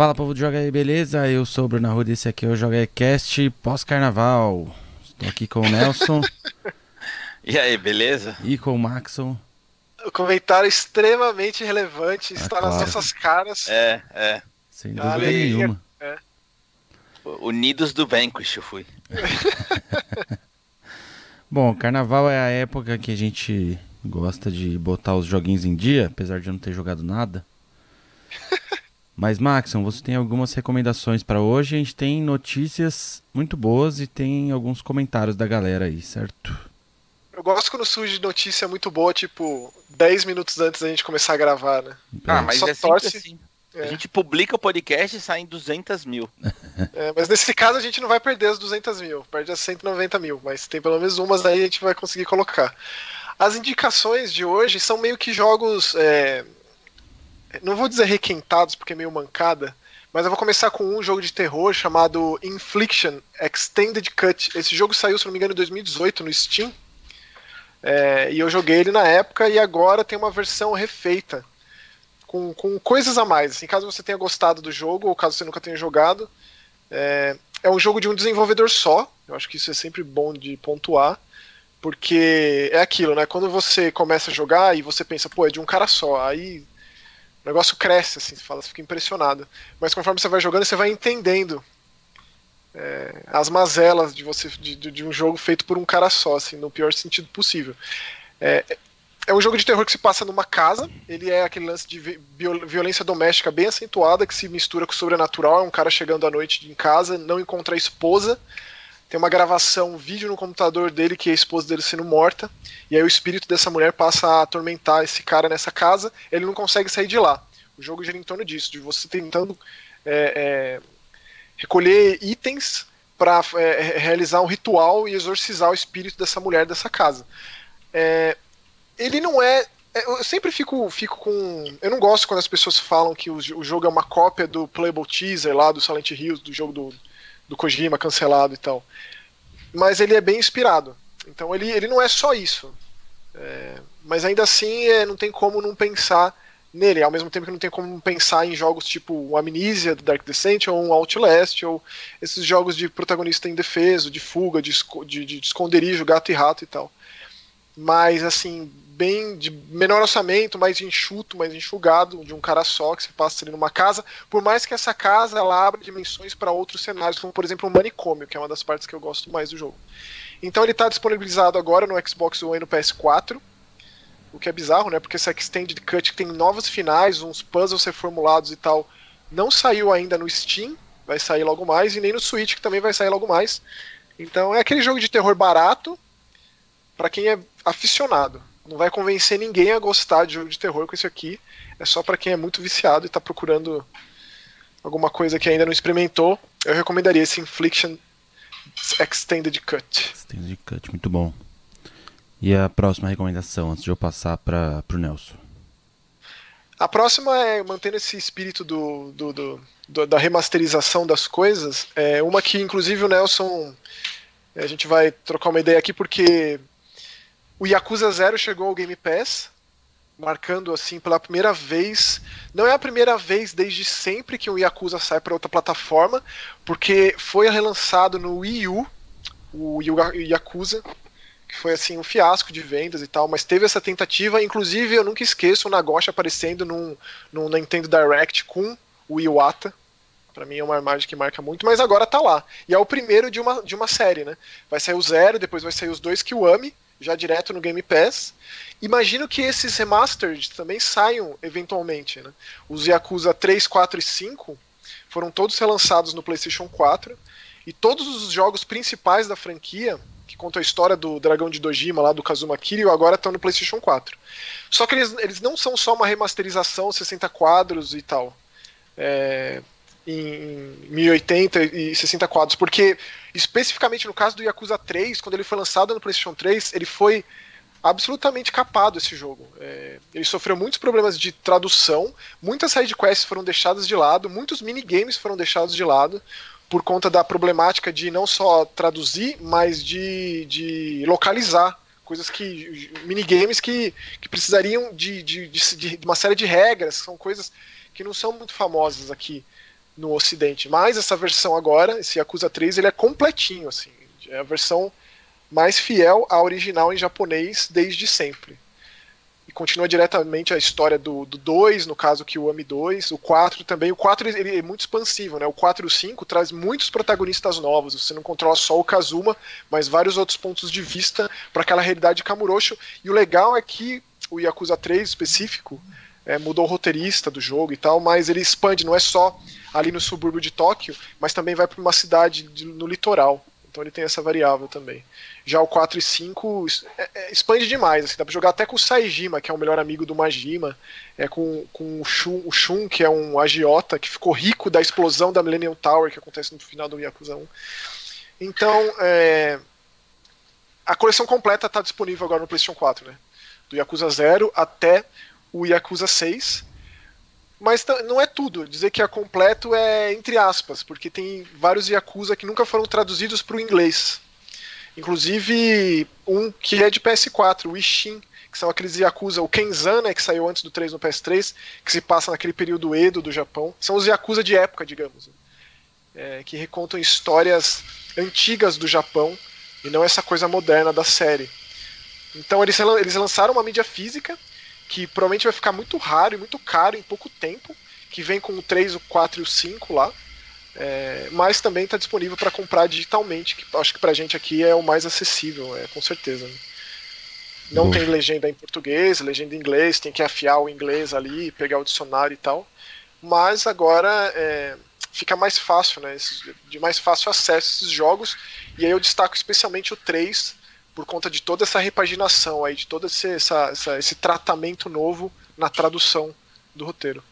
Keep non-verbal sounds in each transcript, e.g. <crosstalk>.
Fala povo do Joga aí, beleza? Eu sou o Bruno Arruda, esse aqui é o Joga aí Cast pós-carnaval. Estou aqui com o Nelson. <laughs> e aí, beleza? E com o Maxon. O comentário extremamente relevante está ah, claro. nas nossas caras. É, é. Sem dúvida nenhuma. É. Unidos do Vanquish eu fui. <laughs> Bom, carnaval é a época que a gente gosta de botar os joguinhos em dia, apesar de eu não ter jogado nada. <laughs> Mas, Maxon, você tem algumas recomendações para hoje. A gente tem notícias muito boas e tem alguns comentários da galera aí, certo? Eu gosto quando surge notícia muito boa, tipo, 10 minutos antes da gente começar a gravar, né? Ah, mas Só é torce... assim. É. A gente publica o podcast e sai em 200 mil. <laughs> É, mas nesse caso a gente não vai perder as 200 mil, perde as 190 mil, mas tem pelo menos umas aí a gente vai conseguir colocar. As indicações de hoje são meio que jogos é, não vou dizer requentados porque é meio mancada, mas eu vou começar com um jogo de terror chamado Infliction Extended Cut. Esse jogo saiu, se não me engano, em 2018 no Steam. É, e eu joguei ele na época e agora tem uma versão refeita. Com, com coisas a mais. Assim, caso você tenha gostado do jogo, ou caso você nunca tenha jogado. É, é um jogo de um desenvolvedor só. Eu acho que isso é sempre bom de pontuar. Porque é aquilo, né? Quando você começa a jogar e você pensa, pô, é de um cara só. Aí negócio cresce, assim, você fala, você fica impressionado. Mas conforme você vai jogando, você vai entendendo é, as mazelas de você de, de, um jogo feito por um cara só, assim, no pior sentido possível. É, é um jogo de terror que se passa numa casa. Ele é aquele lance de violência doméstica bem acentuada que se mistura com o sobrenatural. É um cara chegando à noite em casa, não encontra a esposa tem uma gravação, um vídeo no computador dele que é a esposa dele sendo morta, e aí o espírito dessa mulher passa a atormentar esse cara nessa casa, ele não consegue sair de lá. O jogo gira em torno disso, de você tentando é, é, recolher itens para é, realizar um ritual e exorcizar o espírito dessa mulher dessa casa. É, ele não é, é. Eu sempre fico, fico com. Eu não gosto quando as pessoas falam que o, jogo é uma cópia do Playable Teaser lá do Silent Hills, do jogo do do Kojima cancelado e tal. Mas ele é bem inspirado. Então ele, ele não é só isso. É, mas ainda assim é, não tem como não pensar nele, ao mesmo tempo que não tem como pensar em jogos tipo o Amnesia do Dark Descent ou um Outlast ou esses jogos de protagonista indefeso, de fuga, de, de, de esconderijo, gato e rato e tal. Mas assim, bem de menor orçamento, mais enxuto, mais enxugado, de um cara só que se passa ali numa casa, por mais que essa casa ela abra dimensões para outros cenários, como por exemplo o manicômio, que é uma das partes que eu gosto mais do jogo. Então ele está disponibilizado agora no Xbox One e no PS4, o que é bizarro, né? Porque essa Extended Cut tem novos finais, uns puzzles reformulados e tal, não saiu ainda no Steam, vai sair logo mais, e nem no Switch, que também vai sair logo mais. Então é aquele jogo de terror barato, para quem é aficionado não vai convencer ninguém a gostar de jogo de terror com isso aqui. É só para quem é muito viciado e tá procurando alguma coisa que ainda não experimentou. Eu recomendaria esse Infliction Extended Cut. Extended Cut, muito bom. E a próxima recomendação, antes de eu passar para o Nelson? A próxima é, mantendo esse espírito do, do, do, do, da remasterização das coisas, é uma que inclusive o Nelson, a gente vai trocar uma ideia aqui porque o Yakuza Zero chegou ao Game Pass, marcando assim pela primeira vez. Não é a primeira vez desde sempre que o Yakuza sai para outra plataforma, porque foi relançado no Wii U, o Yakuza, que foi assim um fiasco de vendas e tal, mas teve essa tentativa. Inclusive, eu nunca esqueço o Nagoshi aparecendo num, num Nintendo Direct com o Iwata. Para mim é uma imagem que marca muito, mas agora tá lá. E é o primeiro de uma, de uma série, né? Vai sair o Zero, depois vai sair os dois Kiwami, já direto no Game Pass. Imagino que esses remastered também saiam eventualmente. Né? Os Yakuza 3, 4 e 5 foram todos relançados no PlayStation 4 e todos os jogos principais da franquia, que contam a história do Dragão de Dojima, lá do Kazuma Kiryu, agora estão no PlayStation 4. Só que eles, eles não são só uma remasterização 60 quadros e tal. É, em 1080 e 60 quadros, porque especificamente no caso do Yakuza 3, quando ele foi lançado no PlayStation 3, ele foi absolutamente capado esse jogo. É, ele sofreu muitos problemas de tradução, muitas sidequests foram deixadas de lado, muitos minigames foram deixados de lado por conta da problemática de não só traduzir, mas de, de localizar coisas que minigames que, que precisariam de, de, de, de uma série de regras, são coisas que não são muito famosas aqui no ocidente. Mas essa versão agora, esse Yakuza 3, ele é completinho, assim. É a versão mais fiel à original em japonês desde sempre. E continua diretamente a história do 2, no caso que o Ami 2, o 4 também. O 4 ele é muito expansivo, né? O 4 e o 5 traz muitos protagonistas novos. Você não controla só o Kazuma, mas vários outros pontos de vista para aquela realidade de Kamurocho. E o legal é que o Yakuza 3 específico é, mudou o roteirista do jogo e tal, mas ele expande, não é só ali no subúrbio de Tóquio, mas também vai para uma cidade de, no litoral. Então ele tem essa variável também. Já o 4 e 5 é, é, expande demais, assim, dá pra jogar até com o Saijima, que é o melhor amigo do Majima, é com, com o, Shun, o Shun, que é um agiota, que ficou rico da explosão da Millennium Tower, que acontece no final do Yakuza 1. Então, é, a coleção completa está disponível agora no PlayStation 4, né? Do Yakuza 0 até o Yakuza 6. Mas não é tudo. Dizer que é completo é entre aspas, porque tem vários Yakuza que nunca foram traduzidos para o inglês. Inclusive um que é de PS4, o Ishin, que são aqueles Yakuza, o Kenzan, né, que saiu antes do 3 no PS3, que se passa naquele período Edo do Japão. São os Yakuza de época, digamos. É, que recontam histórias antigas do Japão e não essa coisa moderna da série. Então eles, eles lançaram uma mídia física que provavelmente vai ficar muito raro e muito caro em pouco tempo, que vem com o 3, o 4 e o 5 lá. É, mas também está disponível para comprar digitalmente, que acho que para a gente aqui é o mais acessível, é, com certeza. Né? Não tem legenda em português, legenda em inglês, tem que afiar o inglês ali, pegar o dicionário e tal. Mas agora é, fica mais fácil, né? De mais fácil acesso a esses jogos. E aí eu destaco especialmente o 3, por conta de toda essa repaginação aí, de todo esse, essa, essa, esse tratamento novo na tradução do roteiro.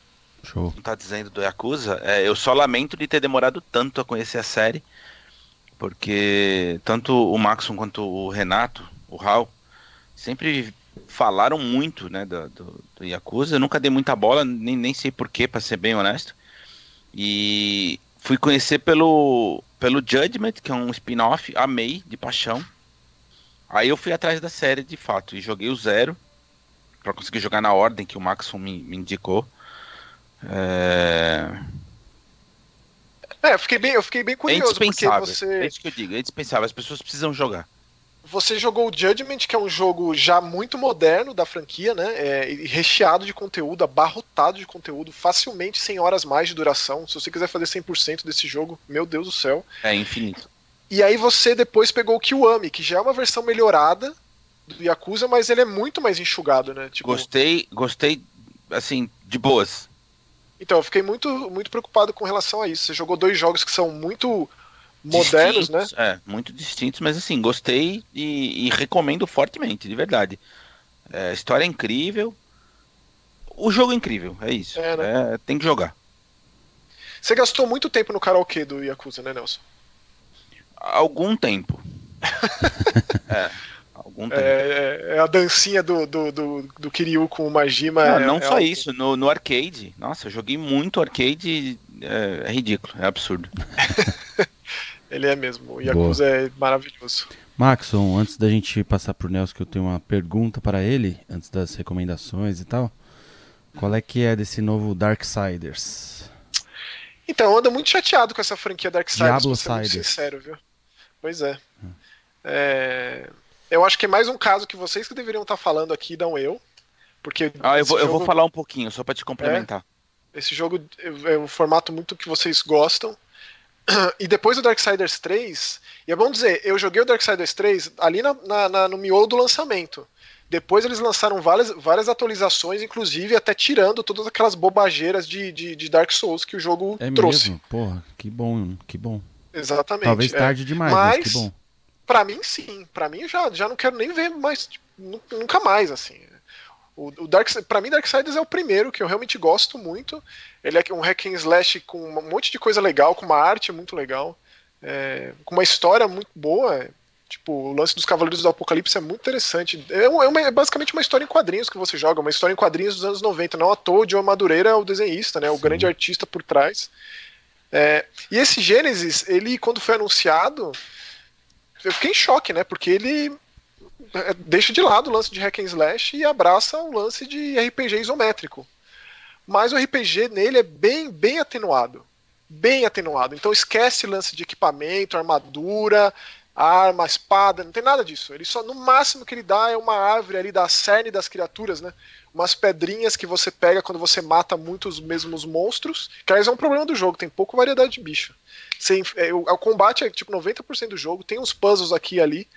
Show. Tá dizendo do Yakuza, é, eu só lamento de ter demorado tanto a conhecer a série, porque tanto o Maxon quanto o Renato, o Raul, sempre falaram muito né, do, do, do Yakuza. Eu nunca dei muita bola, nem, nem sei porquê, para ser bem honesto. E fui conhecer pelo, pelo Judgment, que é um spin-off, amei, de paixão. Aí eu fui atrás da série de fato e joguei o zero para conseguir jogar na ordem que o Maxon me, me indicou. É... é, eu fiquei bem, eu fiquei bem curioso é porque você. É isso que eu digo, é indispensável, as pessoas precisam jogar. Você jogou o Judgment, que é um jogo já muito moderno da franquia, né? É, recheado de conteúdo, abarrotado de conteúdo, facilmente 100 horas mais de duração. Se você quiser fazer 100% desse jogo, meu Deus do céu. É infinito. E aí você depois pegou o Kiwami, que já é uma versão melhorada do Yakuza, mas ele é muito mais enxugado, né? Tipo... Gostei, gostei, assim, de boas. Então, eu fiquei muito, muito preocupado com relação a isso. Você jogou dois jogos que são muito modernos, distintos, né? É, muito distintos, mas assim, gostei e, e recomendo fortemente, de verdade. É, história é incrível. O jogo é incrível, é isso. É, né? é, tem que jogar. Você gastou muito tempo no karaokê do Yakuza, né, Nelson? Algum tempo. <laughs> é, algum tempo. É, é, a dancinha do, do, do, do Kiryu com o Majima. Não, é, não é só algo... isso, no, no arcade. Nossa, eu joguei muito arcade. É, é ridículo, é absurdo. <laughs> Ele é mesmo. O Yakuza Boa. é maravilhoso. Maxon, antes da gente passar pro Nelson, que eu tenho uma pergunta para ele, antes das recomendações e tal. Qual é que é desse novo Darksiders? Então, eu ando muito chateado com essa franquia Darksiders, pra ser muito sincero, viu? Pois é. é. Eu acho que é mais um caso que vocês que deveriam estar falando aqui, não eu. Porque ah, eu vou, jogo... eu vou falar um pouquinho, só para te complementar. É, esse jogo é um formato muito que vocês gostam. E depois do Darksiders 3, e é bom dizer, eu joguei o Darksiders 3 ali na, na, na, no miolo do lançamento. Depois eles lançaram várias, várias atualizações, inclusive até tirando todas aquelas bobageiras de, de, de Dark Souls que o jogo é trouxe. Mesmo? Porra, que bom, que bom. Exatamente. Talvez é. tarde demais, mas, mas que bom. Pra mim, sim. Pra mim, já, já não quero nem ver mais. Nunca mais, assim. O, o Dark, pra mim, Darksiders é o primeiro que eu realmente gosto muito. Ele é um hack and slash com um monte de coisa legal, com uma arte muito legal, é, com uma história muito boa. Tipo, o lance dos Cavaleiros do Apocalipse é muito interessante. É, uma, é, basicamente uma história em quadrinhos que você joga, uma história em quadrinhos dos anos 90. Não à toa, o Joe Madureira é o desenhista, né? O Sim. grande artista por trás. É, e esse Gênesis, ele, quando foi anunciado, eu fiquei em choque, né? Porque ele é, deixa de lado o lance de hack and slash e abraça o lance de RPG isométrico. Mas o RPG nele é bem, bem atenuado. bem atenuado. Então esquece lance de equipamento, armadura, arma, espada, não tem nada disso. Ele só, no máximo que ele dá é uma árvore ali da cerne das criaturas, né? Umas pedrinhas que você pega quando você mata muitos mesmos monstros. Que aliás é um problema do jogo, tem pouca variedade de bicho. Você, é, o, o combate é tipo 90% do jogo, tem uns puzzles aqui e ali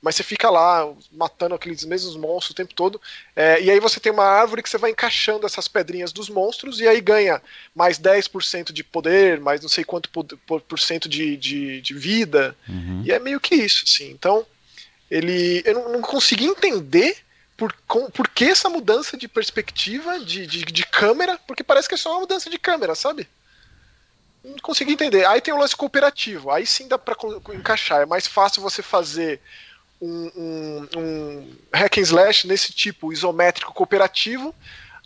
mas você fica lá matando aqueles mesmos monstros o tempo todo. É, e aí você tem uma árvore que você vai encaixando essas pedrinhas dos monstros e aí ganha mais 10% de poder, mais não sei quanto por, por cento de, de, de vida. Uhum. E é meio que isso, assim. Então, ele. Eu não, não consegui entender por, com, por que essa mudança de perspectiva, de, de, de câmera, porque parece que é só uma mudança de câmera, sabe? Não consegui entender. Aí tem o lance cooperativo, aí sim dá pra encaixar. É mais fácil você fazer um, um, um hack and slash nesse tipo isométrico cooperativo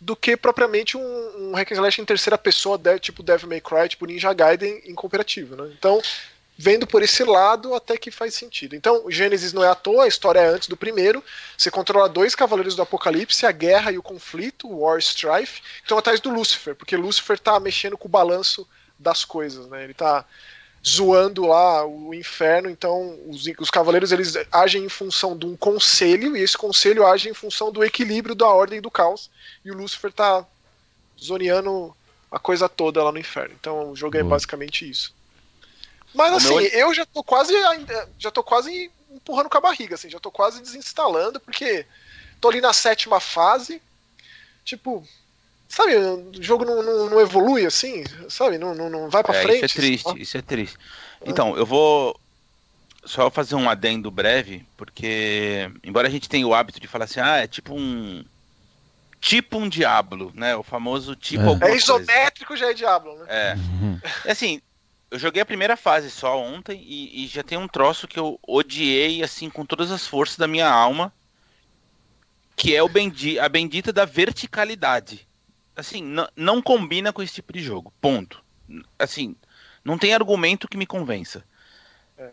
do que propriamente um, um hack and slash em terceira pessoa, tipo Devil May Cry, tipo Ninja Gaiden em cooperativo, né? Então, vendo por esse lado, até que faz sentido. Então, Gênesis não é à toa, a história é antes do primeiro. Você controla dois cavaleiros do Apocalipse, a guerra e o conflito, War Strife, que estão atrás do Lúcifer, porque Lúcifer tá mexendo com o balanço das coisas, né? Ele tá zoando lá o inferno. Então, os, os cavaleiros eles agem em função de um conselho, e esse conselho age em função do equilíbrio da ordem e do caos. E o Lúcifer tá zoneando a coisa toda lá no inferno. Então, o jogo é basicamente isso. Mas assim, meu... eu já tô quase já tô quase empurrando com a barriga, assim, já tô quase desinstalando, porque tô ali na sétima fase. Tipo, Sabe, o jogo não, não, não evolui assim, sabe? Não, não, não vai pra é, frente. Isso é triste, isso é triste. Então, eu vou só fazer um adendo breve, porque embora a gente tenha o hábito de falar assim, ah, é tipo um tipo um Diablo, né? O famoso tipo é. é isométrico coisa. já é Diablo, né? É. Uhum. é assim, eu joguei a primeira fase só ontem e, e, já tem um troço que eu odiei assim com todas as forças da minha alma, que é o bendi a bendita da verticalidade assim, não combina com esse tipo de jogo. Ponto. Assim, não tem argumento que me convença. É.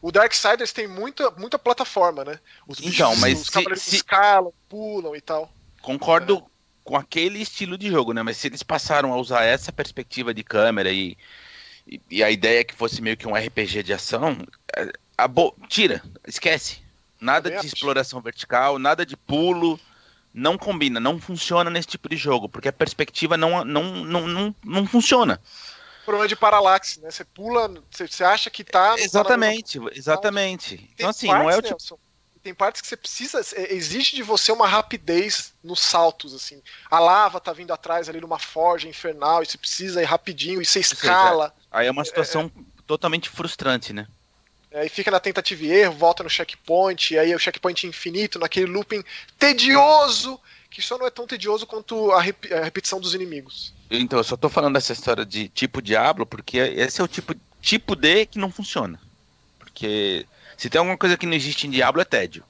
O Darksiders tem muita, muita plataforma, né? Os então, bichos, mas os cavaleiros se... escalam, pulam e tal. Concordo é. com aquele estilo de jogo, né? Mas se eles passaram a usar essa perspectiva de câmera e, e, e a ideia que fosse meio que um RPG de ação, é, a bo... tira, esquece. Nada de exploração vertical, nada de pulo não combina, não funciona nesse tipo de jogo, porque a perspectiva não, não, não, não, não funciona. Problema de paralaxe, né? Você pula, você, você acha que tá. Exatamente, tá exatamente. Então, assim, partes, não é o tipo. Nelson, tem partes que você precisa. É, exige de você uma rapidez nos saltos, assim. A lava tá vindo atrás ali numa forja infernal e você precisa ir rapidinho e você escala. Seja, aí é uma situação é, é... totalmente frustrante, né? Aí fica na tentativa e erro, volta no checkpoint, e aí é o checkpoint infinito, naquele looping tedioso, que só não é tão tedioso quanto a, rep a repetição dos inimigos. Então, eu só tô falando dessa história de tipo Diablo, porque esse é o tipo, tipo D que não funciona. Porque se tem alguma coisa que não existe em Diablo é tédio.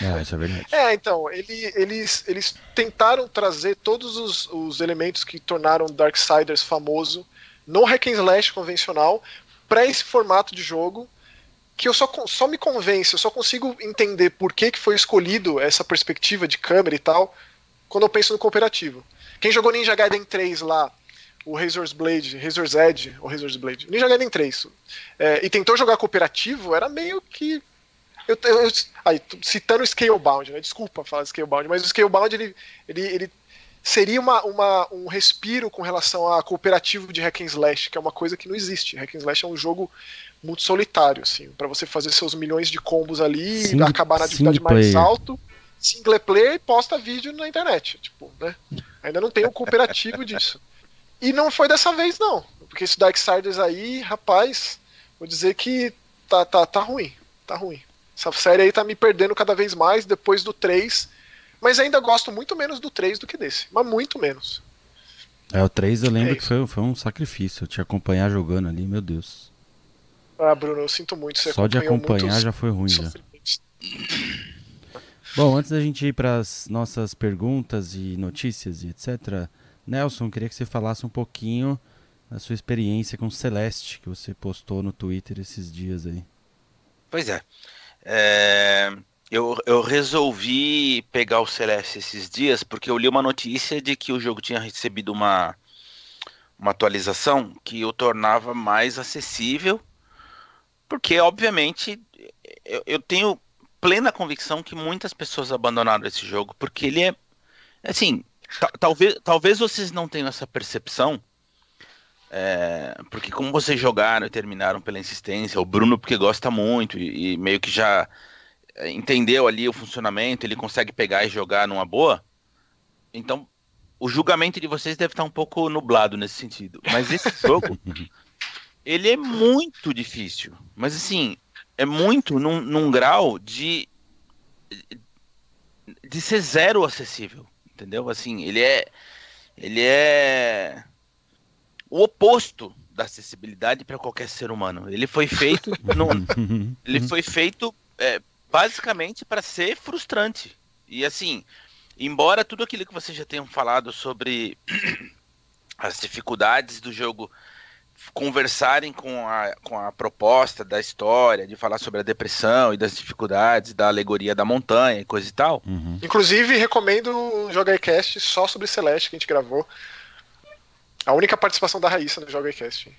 É, isso é verdade. É, então, ele, eles, eles tentaram trazer todos os, os elementos que tornaram Darksiders famoso no hack and slash convencional para esse formato de jogo que eu só, só me convence, eu só consigo entender por que, que foi escolhido essa perspectiva de câmera e tal, quando eu penso no cooperativo. Quem jogou Ninja Gaiden 3 lá, o Razor's Blade, Razor's Edge, ou Razor's Blade, Ninja Gaiden 3, é, e tentou jogar cooperativo, era meio que. Eu, eu, aí, citando Scalebound, né? Desculpa falar Scalebound, mas o Scalebound ele, ele, ele seria uma, uma, um respiro com relação a cooperativo de hack and slash, que é uma coisa que não existe. Hack and slash é um jogo muito solitário, assim, para você fazer seus milhões de combos ali, Sing acabar na dificuldade mais alto, single player e posta vídeo na internet, tipo, né? Ainda não tem o um cooperativo disso. E não foi dessa vez não, porque esse Darksiders aí, rapaz, vou dizer que tá tá tá ruim, tá ruim. Essa série aí tá me perdendo cada vez mais depois do 3, mas ainda gosto muito menos do 3 do que desse, mas muito menos. É, o 3 eu lembro é que foi, foi um sacrifício, eu te acompanhar jogando ali, meu Deus. Ah, Bruno, eu sinto muito. Você Só de acompanhar já foi ruim já. Bom, antes da gente ir para as nossas perguntas e notícias e etc., Nelson, queria que você falasse um pouquinho da sua experiência com Celeste, que você postou no Twitter esses dias aí. Pois é. é eu, eu resolvi pegar o Celeste esses dias porque eu li uma notícia de que o jogo tinha recebido uma uma atualização que o tornava mais acessível, porque obviamente eu, eu tenho plena convicção que muitas pessoas abandonaram esse jogo porque ele é assim, talvez talvez vocês não tenham essa percepção, é, porque como vocês jogaram e terminaram pela insistência, o Bruno porque gosta muito e, e, meio que já entendeu ali o funcionamento, ele consegue pegar e jogar numa boa. Então, o julgamento de vocês deve estar um pouco nublado nesse sentido. Mas esse <laughs> jogo, ele é muito difícil. Mas assim, é muito num, num grau de de ser zero acessível, entendeu? Assim, ele é ele é o oposto da acessibilidade para qualquer ser humano. Ele foi feito, <laughs> no, ele <laughs> foi feito é, basicamente para ser frustrante. E assim, embora tudo aquilo que vocês já tenham falado sobre <clears throat> as dificuldades do jogo conversarem com a, com a proposta da história, de falar sobre a depressão e das dificuldades da alegoria da montanha e coisa e tal. Uhum. Inclusive, recomendo um Jogaicast só sobre Celeste que a gente gravou. A única participação da Raíssa no Joga Cast.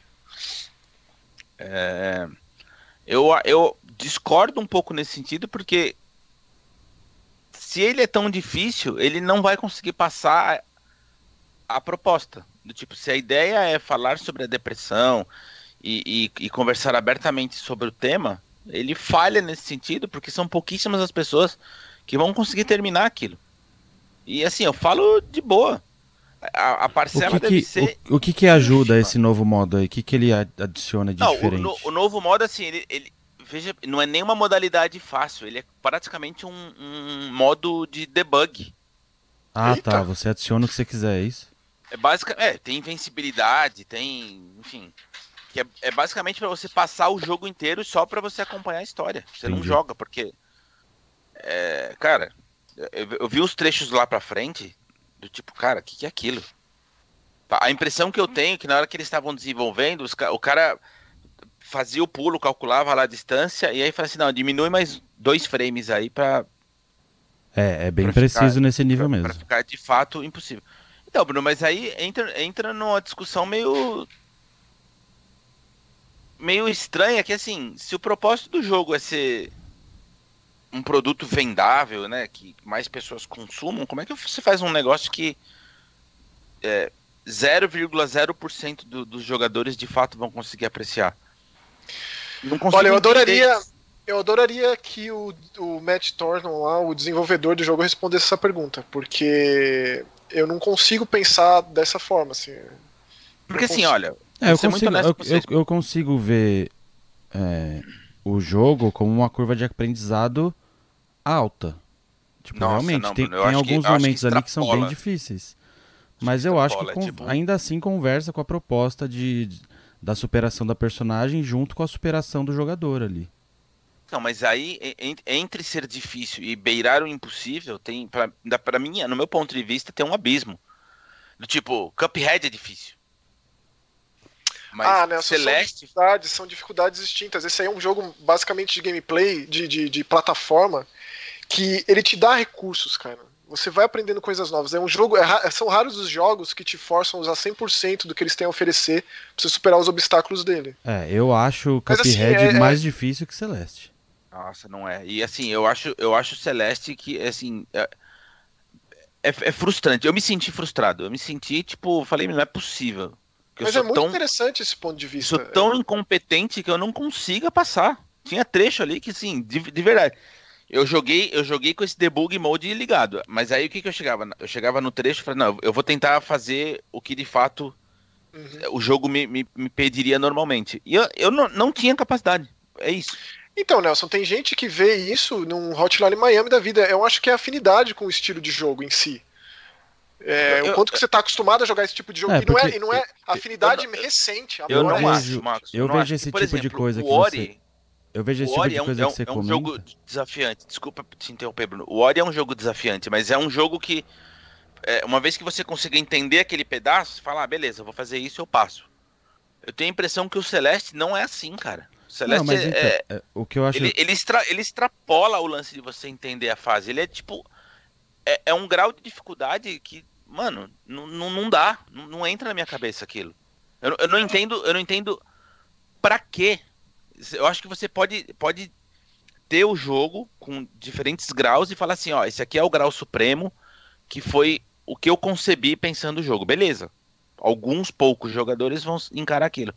É, eu, eu discordo um pouco nesse sentido, porque se ele é tão difícil, ele não vai conseguir passar a, proposta. Do tipo, se a ideia é falar sobre a depressão e, e, e, conversar abertamente sobre o tema, ele falha nesse sentido, porque são pouquíssimas as pessoas que vão conseguir terminar aquilo. E assim, eu falo de boa a, a parcela o que deve que, ser. O, o, que que ajuda esse novo modo aí? O que que ele adiciona de não, diferente? O, o, novo modo, assim, ele, ele, veja, não é nenhuma modalidade fácil, ele é praticamente um, um modo de debug. Ah, Eita. tá. Você adiciona o que você quiser, é isso? É basicamente, é, tem invencibilidade, tem, enfim, que é, é basicamente para você passar o jogo inteiro só para você acompanhar a história. Você Entendi. não joga porque, é, cara, eu, eu vi os trechos lá para frente do tipo, cara, o que, que é aquilo? A impressão que eu tenho é que na hora que eles estavam desenvolvendo, os, o cara fazia o pulo, calculava lá a distância, e aí fala assim, não, diminui mais dois frames aí pra. É, é bem preciso ficar, nesse nível pra, mesmo. Pra ficar de fato impossível. Então, Bruno, mas aí entra, entra numa discussão meio. meio estranha, que assim, se o propósito do jogo é ser um produto vendável, né, que mais pessoas consumam, como é que você faz um negócio que é, 0,0% do, dos jogadores de fato vão conseguir apreciar? Olha, eu adoraria, eu adoraria que o, o Matt Thornton lá, o desenvolvedor do jogo, respondesse essa pergunta, porque eu não consigo pensar dessa forma, assim. Porque assim, olha, é, eu, consigo, eu, eu, eu, consigo ver é, o jogo como uma curva de aprendizado alta. Tipo, Nossa, realmente, não, tem, tem alguns que, momentos ali que são bem difíceis. Mas eu acho que com, tipo... ainda assim conversa com a proposta de, de, da superação da personagem junto com a superação do jogador ali. Não, mas aí entre ser difícil e beirar o impossível, tem para mim, no meu ponto de vista, tem um abismo. Do tipo, Cuphead é difícil. Mas ah, né, Celeste... são dificuldades, são dificuldades distintas. Esse aí é um jogo basicamente de gameplay, de, de, de plataforma, que ele te dá recursos, cara. Você vai aprendendo coisas novas. É um jogo, é, são raros os jogos que te forçam a usar 100% do que eles têm a oferecer pra você superar os obstáculos dele. É, eu acho o assim, Cuphead assim, é, mais é... difícil que Celeste. Nossa, não é. E assim, eu acho, eu acho Celeste que assim, é, é, é frustrante. Eu me senti frustrado. Eu me senti tipo, falei, não é possível. Mas é muito tão, interessante esse ponto de vista. Sou tão incompetente que eu não consiga passar. Tinha trecho ali que, assim, de, de verdade. Eu joguei, eu joguei com esse debug mode ligado. Mas aí o que, que eu chegava? Eu chegava no trecho e falei, não, eu vou tentar fazer o que de fato uhum. o jogo me, me, me, pediria normalmente. E eu, eu não, não tinha capacidade. É isso. Então, Nelson, tem gente que vê isso num Hotline Miami da vida. Eu acho que é afinidade com o estilo de jogo em si. É, eu, o quanto que você está acostumado a jogar esse tipo de jogo. É, e, não é, e não é afinidade eu, recente. Eu não é acho, Marcos. Eu, vejo esse tipo exemplo, de coisa que Ori, você... Eu vejo esse tipo de coisa é um, que você é um, é um jogo desafiante. Desculpa te interromper, Bruno. O Ori é um jogo desafiante, mas é um jogo que, é, uma vez que você consiga entender aquele pedaço, você fala, ah, beleza, eu vou fazer isso eu passo. Eu tenho a impressão que o Celeste não é assim, cara. O Celeste não, então, é, é, o que eu acho... ele, ele, extra, ele extrapola o lance de você entender a fase. Ele é tipo. É, é um grau de dificuldade que mano, não, não dá. Não, não, entra na minha cabeça aquilo. Eu, eu não entendo, eu não entendo para quê. Eu acho que você pode, pode ter o jogo com diferentes graus e falar assim, ó, esse aqui é o grau supremo, que foi o que eu concebi pensando o jogo. Beleza. Alguns poucos jogadores vão encarar aquilo.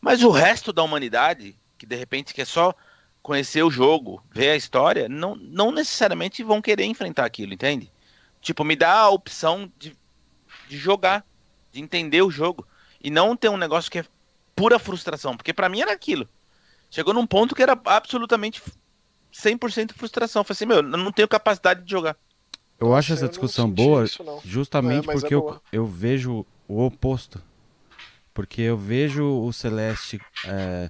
Mas o resto da humanidade, que de repente quer só conhecer o jogo, ver a história, não, não necessariamente vão querer enfrentar aquilo, entende? Tipo, me dá a opção de, de jogar, de entender o jogo. E não ter um negócio que é pura frustração. Porque para mim era aquilo. Chegou num ponto que era absolutamente 100% frustração. Eu falei assim, meu, eu não tenho capacidade de jogar. Eu acho essa discussão boa isso, justamente é, porque é eu, eu vejo o oposto. Porque eu vejo o Celeste, é,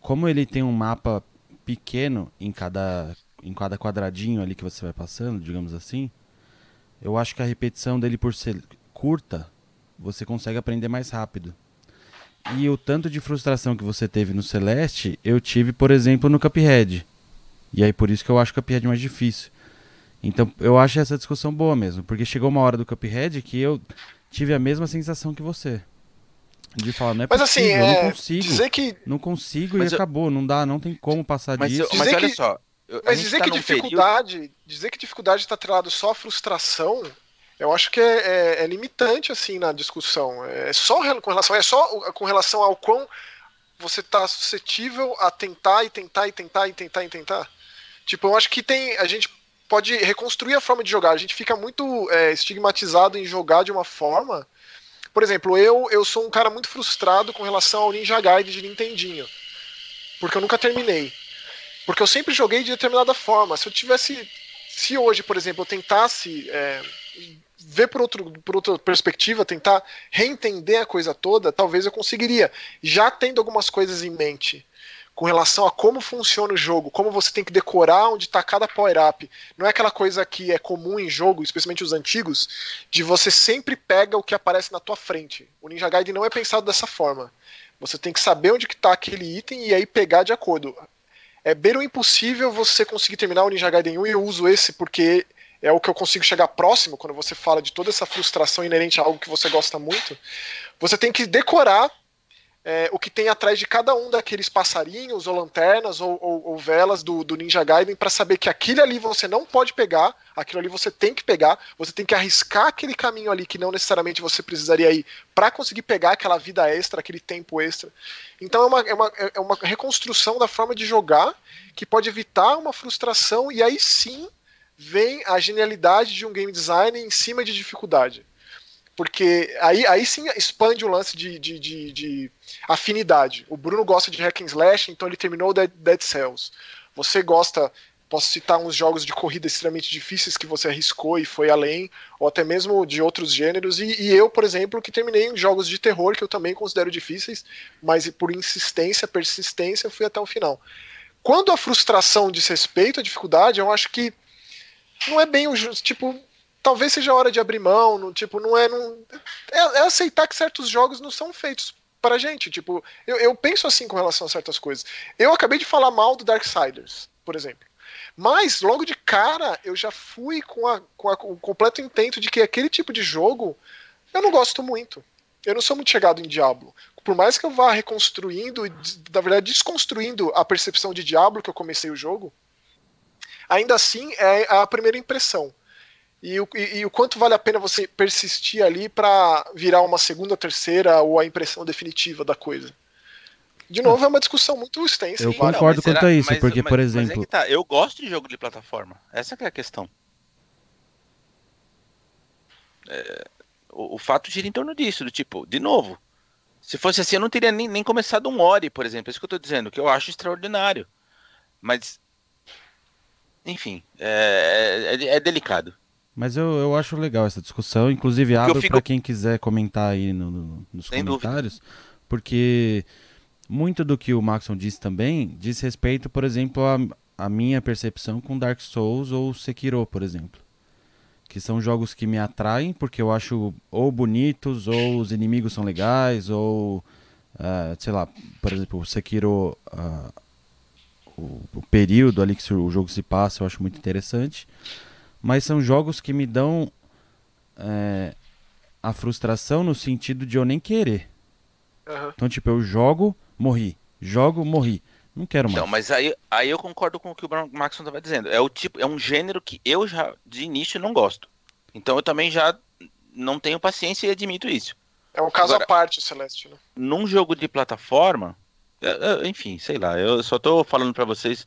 como ele tem um mapa pequeno em cada, em cada quadradinho ali que você vai passando, digamos assim, eu acho que a repetição dele por ser curta, você consegue aprender mais rápido. E o tanto de frustração que você teve no Celeste, eu tive, por exemplo, no Cuphead. E aí por isso que eu acho o Cuphead mais difícil. Então eu acho essa discussão boa mesmo, porque chegou uma hora do Cuphead que eu tive a mesma sensação que você. De falar, não é mas assim, possível, assim, é, eu não consigo. Dizer que... Não consigo mas e eu... acabou, não dá, não tem como passar mas disso. Eu, mas olha só. Eu, mas dizer tá que dificuldade, período... dizer que dificuldade está atrelado só à frustração, eu acho que é, é, é, limitante assim na discussão. É só com relação, é só com relação ao quão você está suscetível a tentar e tentar e tentar e tentar e tentar. Tipo, eu acho que tem a gente pode reconstruir a forma de jogar. A gente fica muito é, estigmatizado em jogar de uma forma. Por exemplo, eu, eu sou um cara muito frustrado com relação ao Ninja Gaiden de Nintendinho. Porque eu nunca terminei. Porque eu sempre joguei de determinada forma. Se eu tivesse. Se hoje, por exemplo, eu tentasse é, ver por, outro, por outra perspectiva, tentar reentender a coisa toda, talvez eu conseguiria. Já tendo algumas coisas em mente com relação a como funciona o jogo, como você tem que decorar onde está cada power-up. Não é aquela coisa que é comum em jogo, especialmente os antigos, de você sempre pega o que aparece na tua frente. O Ninja Gaiden não é pensado dessa forma. Você tem que saber onde está aquele item e aí pegar de acordo. É bem impossível você conseguir terminar o Ninja Gaiden 1 e eu uso esse porque é o que eu consigo chegar próximo quando você fala de toda essa frustração inerente a algo que você gosta muito. Você tem que decorar é, o que tem atrás de cada um daqueles passarinhos, ou lanternas, ou, ou, ou velas do, do, Ninja Gaiden, para saber que aquilo ali você não pode pegar, aquilo ali você tem que pegar, você tem que arriscar aquele caminho ali que não necessariamente você precisaria ir para conseguir pegar aquela vida extra, aquele tempo extra. Então é uma, é, uma, é uma reconstrução da forma de jogar que pode evitar uma frustração, e aí sim vem a genialidade de um game design em cima de dificuldade. Porque aí, aí sim expande o lance de, de, de, de afinidade. O Bruno gosta de hack and slash, então ele terminou Dead, Dead Cells. Você gosta, posso citar uns jogos de corrida extremamente difíceis que você arriscou e foi além, ou até mesmo de outros gêneros. E, e eu, por exemplo, que terminei em jogos de terror que eu também considero difíceis, mas por insistência, persistência, fui até o final. Quando a frustração diz respeito à dificuldade, eu acho que não é bem o tipo talvez seja hora de abrir mão, não, tipo, não é, não, é, é aceitar que certos jogos não são feitos pra gente, tipo, eu, eu penso assim com relação a certas coisas. Eu acabei de falar mal do Darksiders, por exemplo. Mas, logo de cara, eu já fui com, a, com, a, com o completo intento de que aquele tipo de jogo eu não gosto muito. Eu não sou muito chegado em Diablo. Por mais que eu vá reconstruindo, na verdade, desconstruindo a percepção de Diablo que eu comecei o jogo, ainda assim é a primeira impressão. E o, e, e o quanto vale a pena você persistir ali para virar uma segunda, terceira ou a impressão definitiva da coisa. De novo, é uma discussão muito extensa. Eu concordo quanto será, a isso, mas, porque, mas, por exemplo. É tá, eu gosto de jogo de plataforma. Essa é a questão. É, o, o, fato gira em torno disso, do tipo, de novo. Se fosse assim, eu não teria nem, nem começado um Ori, por exemplo. É isso que eu tô dizendo, que eu acho extraordinário. Mas. Enfim, é, é, é delicado. Mas eu, eu acho legal essa discussão. Inclusive, abro fico... para quem quiser comentar aí no, no, nos Sem comentários. Dúvida. Porque muito do que o Maxon disse também diz respeito, por exemplo, a, a minha percepção com Dark Souls ou Sekiro, por exemplo. Que são jogos que me atraem porque eu acho ou bonitos, ou os inimigos são legais, ou. Uh, sei lá, por exemplo, Sekiro. Uh, o, o período ali que o jogo se passa eu acho muito interessante mas são jogos que me dão é, a frustração no sentido de eu nem querer. Uhum. Então, tipo, eu jogo, morri. Jogo, morri. Não quero mais. Não, mas aí, aí eu concordo com o que o Maxon estava dizendo. É o tipo, é um gênero que eu já de início não gosto. Então eu também já não tenho paciência e admito isso. É um caso Agora, à parte Celeste, né? Num jogo de plataforma, enfim, sei lá, eu só tô falando para vocês.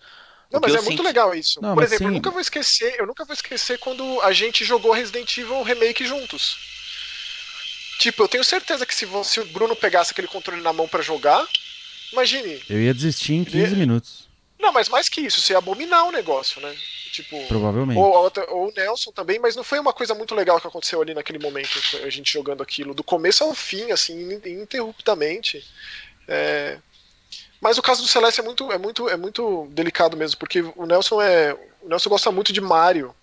Não, mas é senti... muito legal isso. Não, Por exemplo, sim. eu nunca vou esquecer, eu nunca vou esquecer quando a gente jogou Resident Evil Remake juntos. Tipo, eu tenho certeza que se, você, se o Bruno pegasse aquele controle na mão para jogar, Imagine. Eu ia desistir em 15 minutos. Não, mas mais que isso, você ia abominar o negócio, né? Tipo, Provavelmente. Ou, ou, o Nelson também, mas não foi uma coisa muito legal que aconteceu ali naquele momento, a gente jogando aquilo. Do começo ao fim, assim, ininterruptamente. É... Mas o caso do Celeste é muito, é muito, é muito delicado mesmo, porque o Nelson é. O Nelson gosta muito de Mario.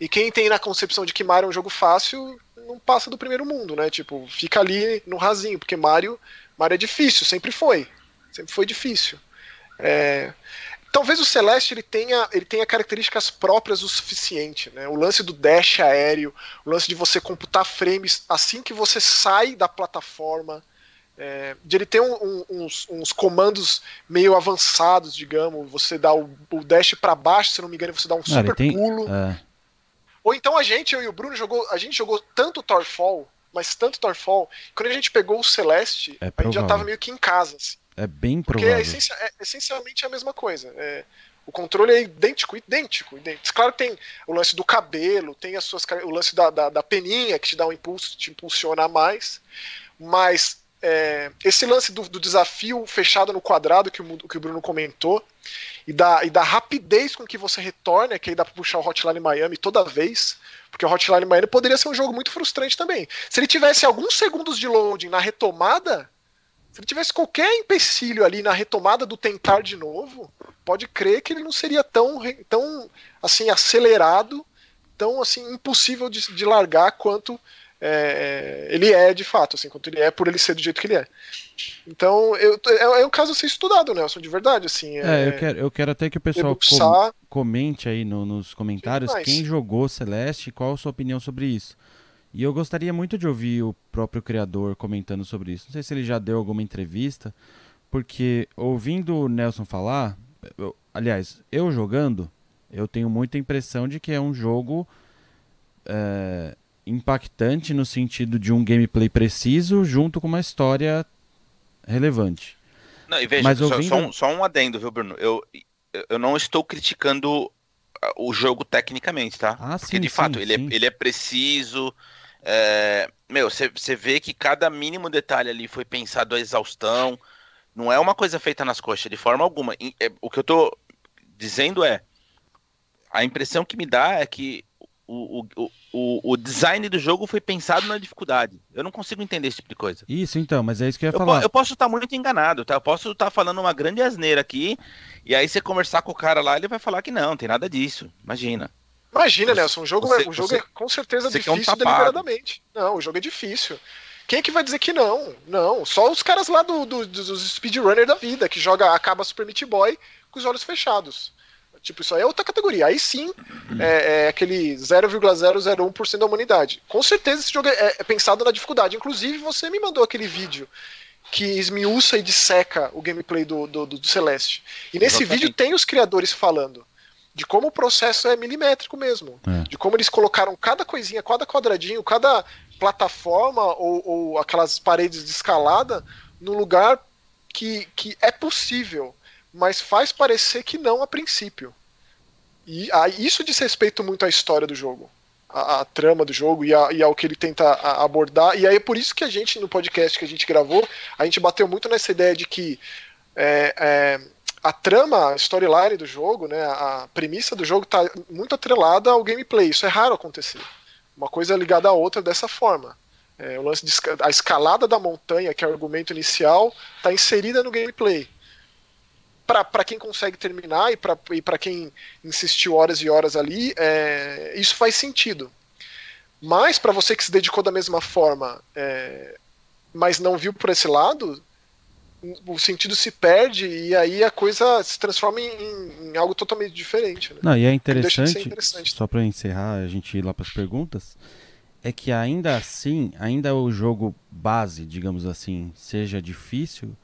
E quem tem na concepção de que Mario é um jogo fácil, não passa do primeiro mundo, né? Tipo, fica ali no rasinho, porque Mario, Mario é difícil, sempre foi. Sempre foi difícil. É... Talvez o Celeste ele tenha, ele tenha características próprias o suficiente. Né? O lance do dash aéreo, o lance de você computar frames assim que você sai da plataforma. É, de ele ter um, um, uns, uns, comandos meio avançados, digamos, você dá o, o dash para baixo, se não me engano, você dá um super tem, pulo. É... Ou então a gente, eu e o Bruno, jogou, a gente jogou tanto Thorfall, mas tanto Thorfall, quando a gente pegou o Celeste, é a gente já tava meio que em casa. Assim. É bem provável. Porque é, é essencialmente a mesma coisa. É, o controle é idêntico, idêntico, idêntico. Claro que tem o lance do cabelo, tem as suas, o lance da, da, da peninha que te dá um impulso, te impulsiona mais. Mas é, esse lance do, do, desafio fechado no quadrado que o, que o Bruno comentou, e da, e da rapidez com que você retorna, que aí dá pra puxar o Hotline Miami toda vez, porque o Hotline Miami poderia ser um jogo muito frustrante também. Se ele tivesse alguns segundos de loading na retomada, se ele tivesse qualquer empecilho ali na retomada do tentar de novo, pode crer que ele não seria tão, tão assim acelerado, tão assim impossível de, de largar quanto é, ele é de fato, assim, quanto ele é por ele ser do jeito que ele é. Então, eu, é, é um caso a ser estudado, Nelson, de verdade, assim. É, é eu, quero, eu quero até que o pessoal com, comente aí no, nos comentários quem jogou Celeste e qual a sua opinião sobre isso. E eu gostaria muito de ouvir o próprio criador comentando sobre isso. Não sei se ele já deu alguma entrevista, porque ouvindo o Nelson falar, eu, aliás, eu jogando, eu tenho muita impressão de que é um jogo é, impactante no sentido de um gameplay preciso junto com uma história relevante. Não, e veja, Mas ouvindo... só, um, só um adendo, viu, Bruno? Eu, eu não estou criticando o jogo tecnicamente, tá? Ah, Porque sim, de fato sim, ele, sim. É, ele é preciso, é, meu, você vê que cada mínimo detalhe ali foi pensado à exaustão. Não é uma coisa feita nas coxas, de forma alguma. É, o que eu tô dizendo é. A impressão que me dá é que o, o, o, o design do jogo foi pensado na dificuldade. Eu não consigo entender esse tipo de coisa. Isso, então, mas é isso que eu ia eu falar. eu posso estar muito enganado, tá? Eu posso estar falando uma grande asneira aqui, e aí você conversar com o cara lá, ele vai falar que não, não tem nada disso. Imagina. Imagina, Nelson, o jogo, você, é, o jogo você, é com certeza difícil um deliberadamente. Não, o jogo é difícil. Quem é que vai dizer que não? Não, só os caras lá do, do, dos speedrunner da vida, que joga, acaba Super Meat Boy com os olhos fechados. Tipo, isso aí é outra categoria. Aí sim é, é aquele 0,001% da humanidade. Com certeza esse jogo é, é, pensado na dificuldade. Inclusive, você me mandou aquele vídeo que esmiuça e disseca o gameplay do, do, do Celeste. E nesse Exatamente. vídeo tem os criadores falando de como o processo é milimétrico mesmo, é. de como eles colocaram cada coisinha, cada quadradinho, cada plataforma ou, ou aquelas paredes de escalada no lugar que, que é possível, mas faz parecer que não a princípio. E a, isso diz respeito muito à história do jogo, à, trama do jogo e, a, e, ao que ele tenta a, abordar. E aí é por isso que a gente, no podcast que a gente gravou, a gente bateu muito nessa ideia de que é, é, a trama, a storyline do jogo, né, a premissa do jogo está muito atrelada ao gameplay. Isso é raro acontecer. Uma coisa ligada à outra dessa forma. É, o lance de, a escalada da montanha, que é o argumento inicial, está inserida no gameplay. Para quem consegue terminar e para quem insistiu horas e horas ali, é, isso faz sentido. Mas para você que se dedicou da mesma forma, é, mas não viu por esse lado, o sentido se perde e aí a coisa se transforma em, em algo totalmente diferente. Né? Não, e é interessante, interessante. só para encerrar, a gente ir lá para as perguntas, é que ainda assim, ainda o jogo base, digamos assim, seja difícil,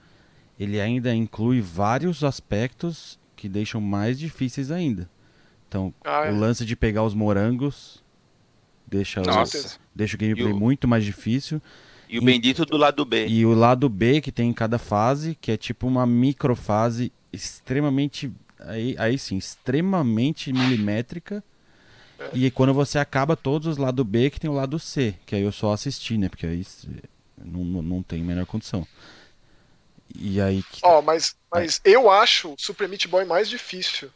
ele ainda inclui vários aspectos que deixam mais difíceis ainda. Então, Ah, é. o lance de pegar os morangos deixa, o, Nossa. deixa o gameplay o- muito mais difícil. E o bendito do lado B. E o lado B que tem em cada fase, que é tipo uma microfase extremamente. Aí, aí sim, extremamente milimétrica. E quando você acaba todos os lado B, que tem o lado C, que aí eu só assisti, né? Porque aí não, não, não tem a menor condição. E aí. Ó, mas, mas eu acho Super Meat Boy mais difícil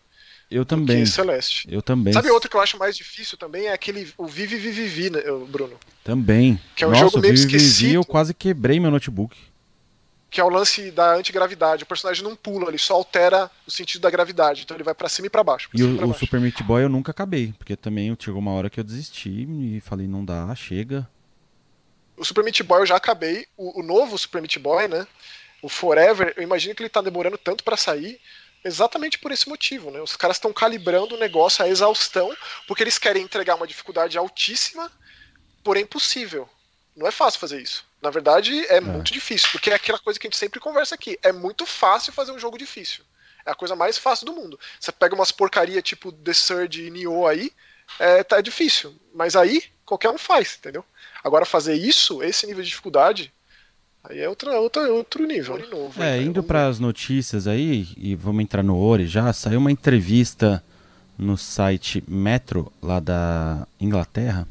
eu também. que Celeste. Eu também. Sabe outro que eu acho mais difícil também? É aquele, o Vivi Vivi Vivi, né, Bruno? Também. Que é um Nossa, jogo meio eu vivi, esquecido. eu quase quebrei meu notebook. Que é o lance da antigravidade. O personagem não pula, ele só altera o sentido da gravidade. Então ele vai pra cima e pra baixo. E o, pra o baixo. Super Meat Boy eu nunca acabei, porque também chegou uma hora que eu desisti e falei, não dá, chega. O Super Meat Boy eu já acabei. O, o novo Super Meat Boy, né? O Forever, eu imagino que ele tá demorando tanto pra sair. Exatamente por esse motivo, né? Os caras estão calibrando o negócio à exaustão, porque eles querem entregar uma dificuldade altíssima, porém possível. Não é fácil fazer isso. Na verdade, é, muito difícil, porque é aquela coisa que a gente sempre conversa aqui. É muito fácil fazer um jogo difícil. É a coisa mais fácil do mundo. Você pega umas porcaria tipo The Surge e Nioh aí, é, tá difícil. Mas aí, qualquer um faz, entendeu? Agora fazer isso, esse nível de dificuldade, aí é outra, outra, outro nível. né? Novo, É, indo para as notícias aí, e vamos entrar no Ori já, saiu uma entrevista no site Metro, lá da Inglaterra,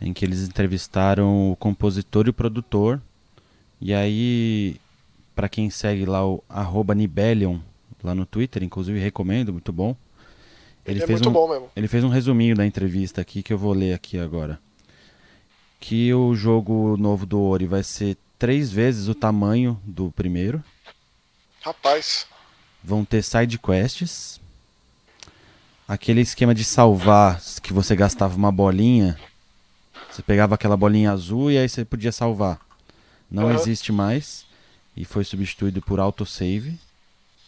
em que eles entrevistaram o compositor e o produtor. E aí, para quem segue lá o arroba Nibelion, lá no Twitter, inclusive recomendo, muito bom. Ele, Ele, é fez muito um, bom mesmo. ele fez um resuminho da entrevista aqui que eu vou ler aqui agora. Que o jogo novo do Ori vai ser três vezes o tamanho do primeiro. Rapaz, Vão ter side quests. Aquele esquema de salvar que você gastava uma bolinha. Você pegava aquela bolinha azul e aí você podia salvar. Não Aham. existe mais. E foi substituído por autosave.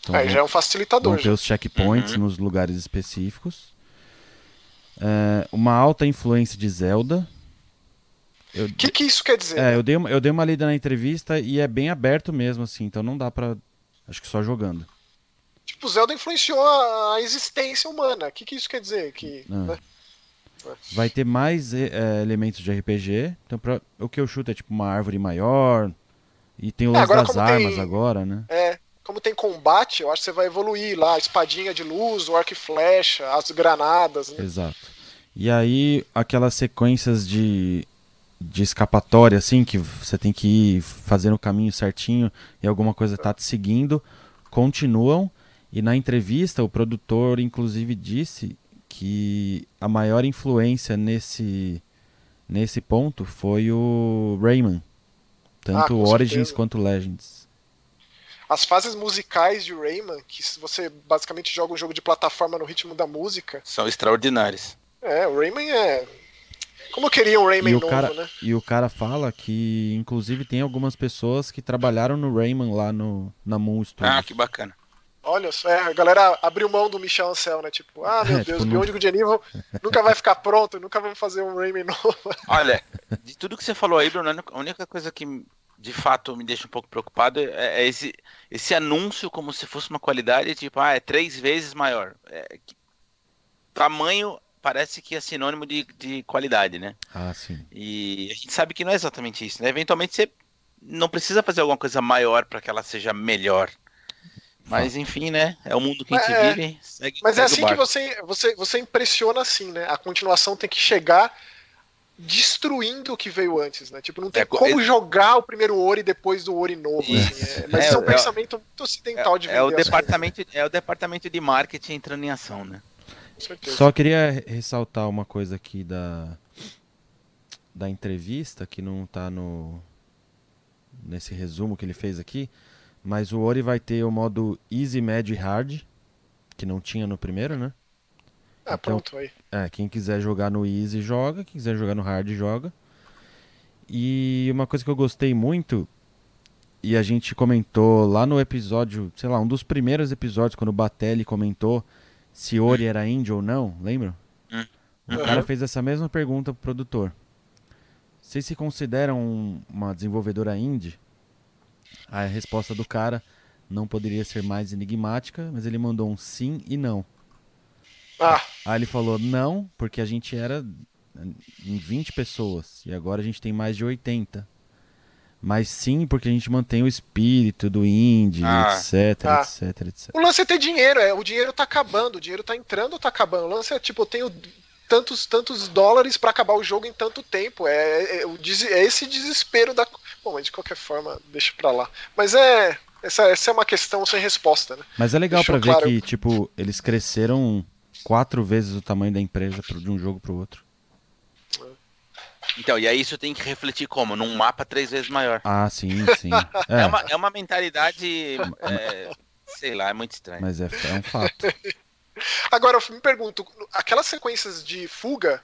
Então aí vão- já é um facilitador. Vão ter já. os checkpoints Uhum. nos lugares específicos. É, uma alta influência de Zelda. O que, que isso quer dizer? é, eu, dei uma, eu dei uma lida na entrevista e é bem aberto mesmo, assim. Então não dá pra. Acho que só jogando. Tipo, Zelda influenciou a, existência humana. O que, que isso quer dizer? Que, Ah. né? Vai ter mais é, é, elementos de RPG. Então pra- o que eu chuto é tipo uma árvore maior. E tem o É, lance agora das armas tem- agora, né? É, como tem combate, eu acho que você vai evoluir lá, a espadinha de luz, o arco e flecha, as granadas. Né? Exato. E aí, aquelas sequências de, de escapatória, assim, que você tem que ir fazendo o caminho certinho e alguma coisa tá te seguindo, continuam. E na entrevista, o produtor, inclusive, disse que a maior influência nesse, nesse ponto foi o Rayman. Tanto Ah, Origins certeza. quanto Legends. As fases musicais de Rayman, que se você basicamente joga um jogo de plataforma no ritmo da música. São extraordinários. É, o Rayman é. Como eu queria um Rayman E o, novo, cara, né? e o cara fala que, inclusive, tem algumas pessoas que trabalharam no Rayman lá no, na Moon Studios. Ah, que bacana. Olha só, é, a galera abriu mão do Michel Ancel, né? Tipo, ah, <laughs> meu É, Deus, tipo, o Good and Evil nunca vai ficar pronto, nunca vamos fazer um Rayman novo. <laughs> Olha, de tudo que você falou aí, Bruno, a única coisa que de fato me deixa um pouco preocupado é, é esse, esse anúncio como se fosse uma qualidade, tipo, ah, é três vezes maior. É, que- tamanho parece que é sinônimo de, de qualidade, né? Ah, sim. E a gente sabe que não é exatamente isso, né? Eventualmente você não precisa fazer alguma coisa maior para que ela seja melhor. Mas enfim, né? É o mundo que a gente É, vive. Segue, Mas é segue o assim que você, você, você impressiona assim, né? A continuação tem que chegar destruindo o que veio antes, né? Tipo, não tem É, co- como jogar o primeiro Ori depois do Ori novo. Assim, é- mas É, isso é um é- pensamento muito ocidental de É, vender é o as coisas, departamento, é o departamento de marketing entrando em ação, né? Só queria ressaltar uma coisa aqui da, da entrevista, que não tá no nesse resumo que ele fez aqui, mas o Ori vai ter o modo Easy, Med e Hard, que não tinha no primeiro, né? Ah, pronto, aí. É, quem quiser jogar no Easy joga, quem quiser jogar no Hard joga. E uma coisa que eu gostei muito, e a gente comentou lá no episódio, sei lá, um dos primeiros episódios, quando o Batelli comentou se Ori era indie ou não, lembra? Hum. O Uhum. cara fez essa mesma pergunta pro produtor. Vocês se consideram uma desenvolvedora indie? A resposta do cara não poderia ser mais enigmática, mas ele mandou um sim e não. Ah, Aí ele falou não, porque a gente era em 20 pessoas e agora a gente tem mais de 80. Mas sim, porque a gente mantém o espírito do indie, Ah. etc, Ah. etc, etc. o lance é ter dinheiro, é, o dinheiro tá acabando, o dinheiro tá entrando ou tá acabando. O lance é tipo, eu tenho tantos tantos dólares pra acabar o jogo em tanto tempo. É, é, des- é esse desespero da. Bom, mas de qualquer forma, deixa pra lá. Mas é. Essa, essa é uma questão sem resposta, né? Mas é legal pra Deixou ver claro. que, tipo, eles cresceram quatro vezes o tamanho da empresa de um jogo pro outro. Então, e aí isso tem que refletir como? Num mapa três vezes maior. Ah, sim, sim. <laughs> É, É, uma, é uma mentalidade. é, sei lá, é muito estranho. mas é, é um fato. <laughs> Agora, eu me pergunto, aquelas sequências de fuga,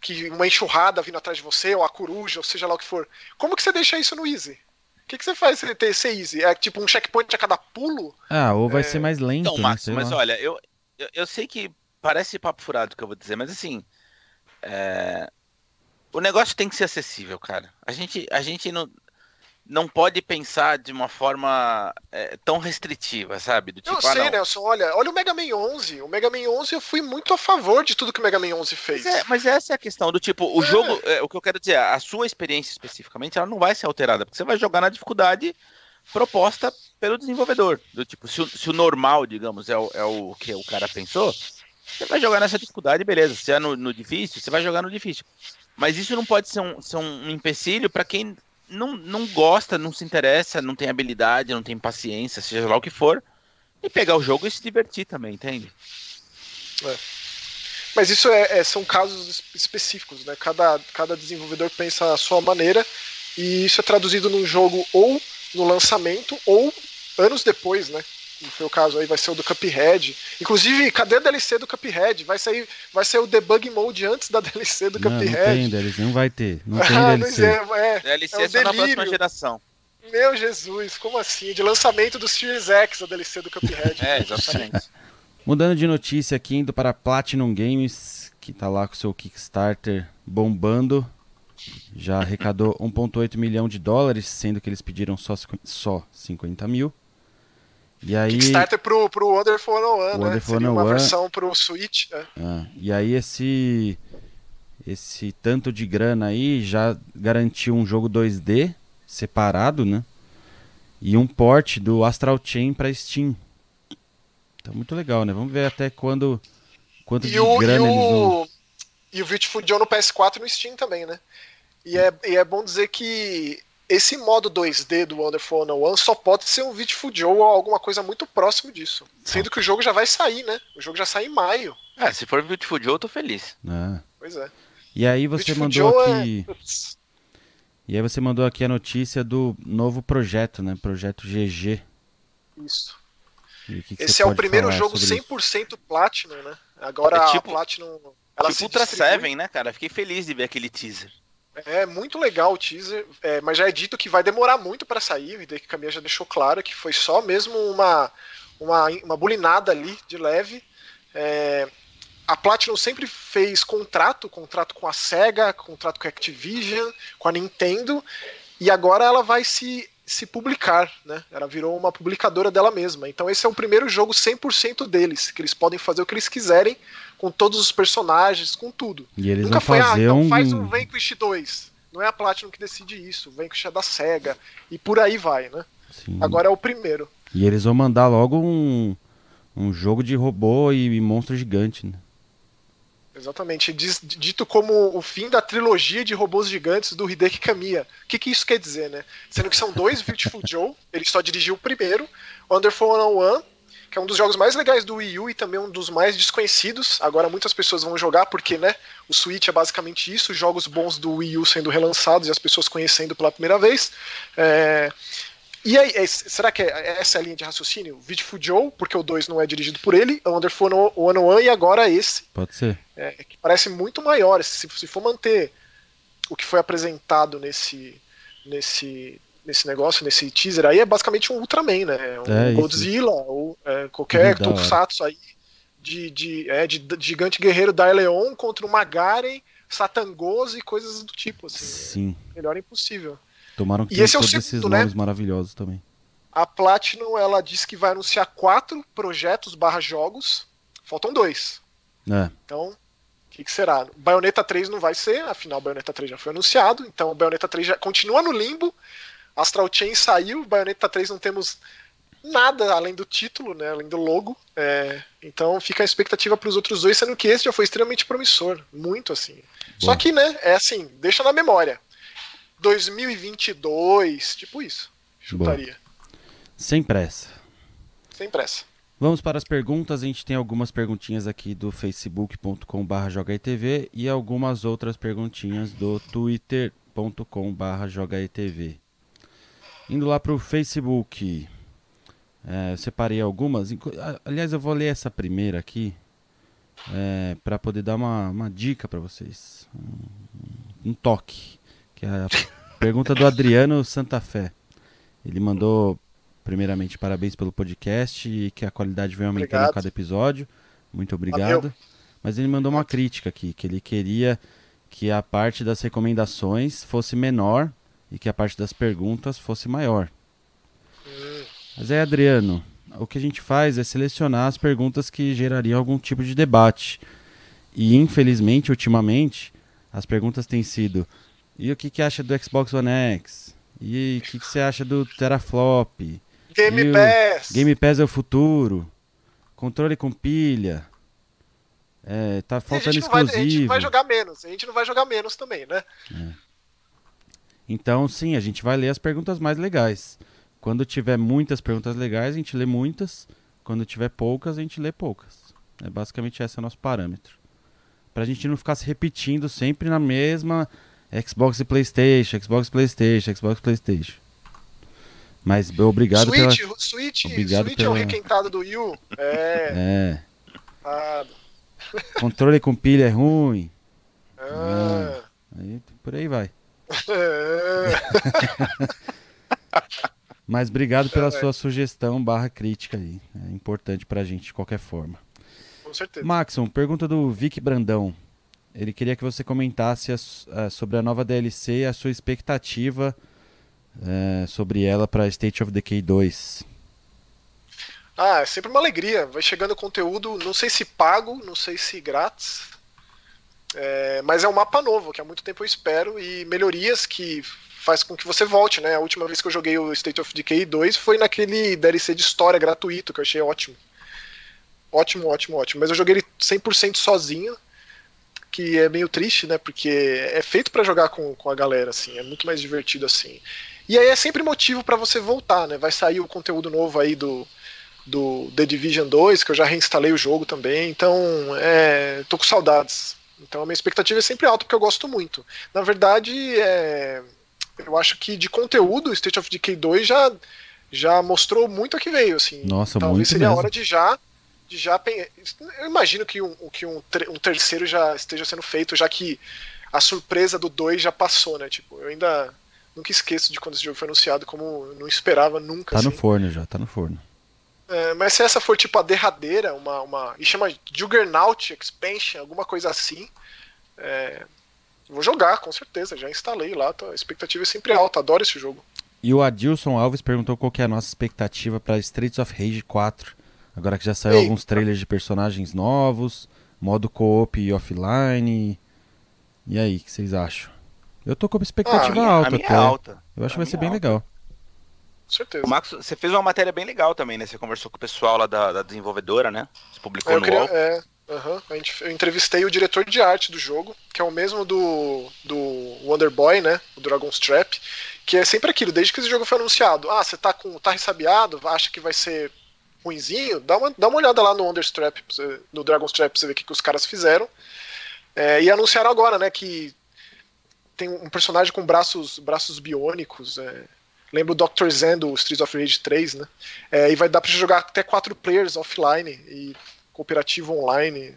que uma enxurrada vindo atrás de você, ou a coruja, ou seja lá o que for, como que você deixa isso no easy? O que, que você faz ter esse easy? É tipo um checkpoint a cada pulo? Ah, ou vai É. ser mais lento, Então, né? Max, mas lá. olha, eu, eu, eu sei que parece papo furado que eu vou dizer, mas assim. é, O negócio tem que ser acessível, cara. A gente, a gente não, não pode pensar de uma forma é, tão restritiva, sabe? Do tipo, eu ah, sei, não. Nelson, olha, olha o Mega Man 11. O Mega Man 11 eu fui muito a favor de tudo que o Mega Man 11 fez. Mas, é- mas essa é a questão do tipo, o É. jogo, é, o que eu quero dizer, a sua experiência especificamente, ela não vai ser alterada, porque você vai jogar na dificuldade proposta pelo desenvolvedor. Do tipo, se o, se o normal, digamos, é o, é o que o cara pensou, você vai jogar nessa dificuldade, beleza. Se é no, no difícil, você vai jogar no difícil. Mas isso não pode ser um, ser um empecilho para quem não, não gosta, não se interessa, não tem habilidade, não tem paciência, seja lá o que for, e pegar o jogo e se divertir também, entende? Mas isso é, é- são casos es- específicos, né? Cada, cada desenvolvedor pensa a sua maneira e isso é traduzido num jogo ou no lançamento ou anos depois, né? Como foi o caso aí, vai ser o do Cuphead. Inclusive, cadê a DLC do Cuphead? Vai sair, vai sair o debug mode antes da <laughs> DLC do Não, não tem Cuphead. DLC, não vai ter. Não <laughs> tem ah, DLC. pois é, é. DLC É um só na próxima geração. Meu Jesus, como assim? De lançamento do Series X a DLC do Cuphead. <laughs> É, exatamente. Mudando de notícia aqui, indo para Platinum Games, que tá lá com seu Kickstarter bombando. Já arrecadou 1,8 milhão de dólares, sendo que eles pediram só, só 50 mil. E aí, Kickstarter pro, pro Wonderful 101, né? Wonderful Seria uma 101. versão pro Switch. né? ah, e aí esse, esse tanto de grana aí já garantiu um jogo 2D separado, né? E um port do Astral Chain para Steam. Então muito legal, né? Vamos ver até quando quanto de E o, e, grana eles vão. o, e o Beautiful Joe no PS4 e no Steam também, né? E é, e é bom dizer que esse modo 2D do Wonderful 101 só pode ser um Beautiful Joe ou alguma coisa muito próximo disso. Sendo que o jogo já vai sair, né? O jogo já sai em maio. É, se for Beautiful Joe, eu tô feliz. Ah. Pois é. E aí você Beautiful mandou Joe aqui. é... E aí você mandou aqui a notícia do novo projeto, né? Projeto GG. Isso. Que que Esse é o primeiro jogo sobre isso? 100% Platinum, né? Agora É tipo- a Platinum. Ela tipo se Ultra distribui. Seven, né, cara? Fiquei feliz de ver aquele teaser. É muito legal o teaser, é, mas já é dito que vai demorar muito pra sair. O Hideki Kamiya já deixou claro que foi só mesmo uma, uma, uma bulinada ali de leve. É, a Platinum sempre fez contrato, contrato com a Sega, contrato com a Activision, com a Nintendo, e agora ela vai se, se publicar, né? Ela virou uma publicadora dela mesma. Então esse é o primeiro jogo 100% deles, que eles podem fazer o que eles quiserem com todos os personagens, com tudo. E eles Nunca vão foi, ah, fazer então um. faz um Vanquish 2. Não é a Platinum que decide isso, o Vanquish é da SEGA, e por aí vai, né? Sim. Agora é o primeiro. E eles vão mandar logo um, um jogo de robô e, e monstro gigante, né? Exatamente, diz- dito como o fim da trilogia de robôs gigantes do Hideki Kamiya. O que, que isso quer dizer, né? Sendo que são dois Beautiful <laughs> Joe, ele só dirigiu o primeiro, Wonderful 101, que é um dos jogos mais legais do Wii U e também um dos mais desconhecidos. Agora muitas pessoas vão jogar porque, né, o Switch é basicamente isso, jogos bons do Wii U sendo relançados e as pessoas conhecendo pela primeira vez. É, E aí, é- será que é- essa é a linha de raciocínio? Beautiful Joe, porque o 2 não é dirigido por ele, Wonderful 101 e agora esse, Pode ser. é, que parece muito maior. Se, se for manter o que foi apresentado nesse, nesse, nesse negócio, nesse teaser aí, é basicamente um Ultraman, né? Um É, isso, Godzilla, ou é, qualquer hora. Tokusatsu aí de, de, é, de, de gigante guerreiro da Leon contra o Magaren Satangos e coisas do tipo, assim. Sim. Melhor impossível. Tomaram que E esse é o segundo, esses né? nomes maravilhosos também. A Platinum, ela disse que vai anunciar quatro projetos barra jogos. Faltam dois. É, Então, o que, que será? Bayonetta 3 não vai ser, afinal, Bayonetta 3 já foi anunciado. Então, o Bayonetta 3 já continua no limbo. Astral Chain saiu, Bayonetta 3 não temos nada além do título, né? Além do logo. É, então, fica a expectativa para os outros dois, sendo que esse já foi extremamente promissor. Muito assim. Só Bom. que, né? É assim, deixa na memória. 2022, tipo isso. Chutaria. sem pressa. Sem pressa. Vamos para as perguntas. A gente tem algumas perguntinhas aqui do facebook.com.br jogaetv e algumas outras perguntinhas do twitter.com.br jogaetv. Indo lá para o Facebook, é, eu separei algumas. Aliás, eu vou ler essa primeira aqui para poder dar uma, uma dica para vocês. Um, um toque. Que é a <laughs> pergunta do Adriano Santa Fé. Ele mandou primeiramente, parabéns pelo podcast e que a qualidade vem aumentando Obrigado. a cada episódio. Muito obrigado. Valeu. Mas ele mandou uma crítica aqui, que ele queria que a parte das recomendações fosse menor e que a parte das perguntas fosse maior. Mas aí, Adriano, o que a gente faz é selecionar as perguntas que gerariam algum tipo de debate. E infelizmente, ultimamente, as perguntas têm sido: e o que, que acha do Xbox One X? E o que, que você acha do Teraflop? Game E Pass. Game Pass é o futuro. Controle com pilha. É, tá E a faltando gente, não vai, a gente exclusivo. vai jogar menos. A gente não vai jogar menos também, né? Então, sim, a gente vai ler as perguntas mais legais. Quando tiver muitas perguntas legais, a gente lê muitas. Quando tiver poucas, a gente lê poucas. É basicamente esse é o nosso parâmetro. Pra gente não ficar se repetindo sempre na mesma Xbox e PlayStation, Xbox e PlayStation, Xbox e PlayStation. Mas obrigado Switch, pela. Switch, Obrigado Switch é o pela- requentado do Yu. É. É. ah, Controle com pilha é ruim. <laughs> ah, Aí, por aí vai. <laughs> Mas obrigado pela É. sua sugestão barra crítica aí. É importante pra gente de qualquer forma. Com certeza. Maxon, pergunta do Vic Brandão. Ele queria que você comentasse as- ah, sobre a nova DLC e a sua expectativa eh, sobre ela para State of Decay 2. Ah, é sempre uma alegria. Vai chegando conteúdo, não sei se pago, não sei se grátis. É, mas é um mapa novo, que há muito tempo eu espero, e melhorias que faz com que você volte, né? A última vez que eu joguei o State of Decay 2 foi naquele DLC de história gratuito, que eu achei ótimo. Ótimo, ótimo, ótimo. Mas eu joguei ele 100% sozinho, que é meio triste, né? Porque é feito pra jogar com, com a galera, assim. É muito mais divertido assim. E aí é sempre motivo pra você voltar, né? Vai sair o conteúdo novo aí do, do The Division 2, que eu já reinstalei o jogo também, então é, tô com saudades. Então a minha expectativa é sempre alta porque eu gosto muito. Na verdade, é, eu acho que de conteúdo, o State of Decay 2 já, já mostrou muito a que veio. Assim. Nossa, Talvez muito seria a hora de já. De já eu imagino que, um, que um, um terceiro já esteja sendo feito, já que a surpresa do 2 já passou, né? Tipo, eu ainda nunca esqueço de quando esse jogo foi anunciado, como não esperava nunca. Tá no assim. forno já, tá no forno. É, mas se essa for tipo a derradeira, uma, uma. E chama Juggernaut Expansion, alguma coisa assim. é, vou jogar, com certeza. Já instalei lá. a expectativa é sempre alta, adoro esse jogo. E o Adilson Alves perguntou qual que é a nossa expectativa para Streets of Rage 4. Agora que já saiu Eita. alguns trailers de personagens novos, modo co-op e offline. E aí, o que vocês acham? Eu tô com uma expectativa a minha, alta a minha é até. alta. Eu acho que A vai ser minha bem é alta. legal. Com certeza. O Max, você fez uma matéria bem legal também, né? Você conversou com o pessoal lá da, da desenvolvedora, né? Você publicou eu, no queria- UOL. é, gente- eu entrevistei o diretor de arte do jogo, que é o mesmo do, do Wonder Boy, né? O Dragon's Trap. Que é sempre aquilo, desde que esse jogo foi anunciado. Ah, você tá com. tá ressabiado, acha que vai ser ruinzinho? Dá uma, dá uma olhada lá no Wonder você- no Dragon's Trap, pra você ver o que, que os caras fizeram. É, e anunciaram agora, né, que tem um personagem com braços, braços biônicos. é, lembra o Dr. Zen do Streets of Rage 3, né? É, e vai dar pra jogar até quatro players offline e cooperativo online.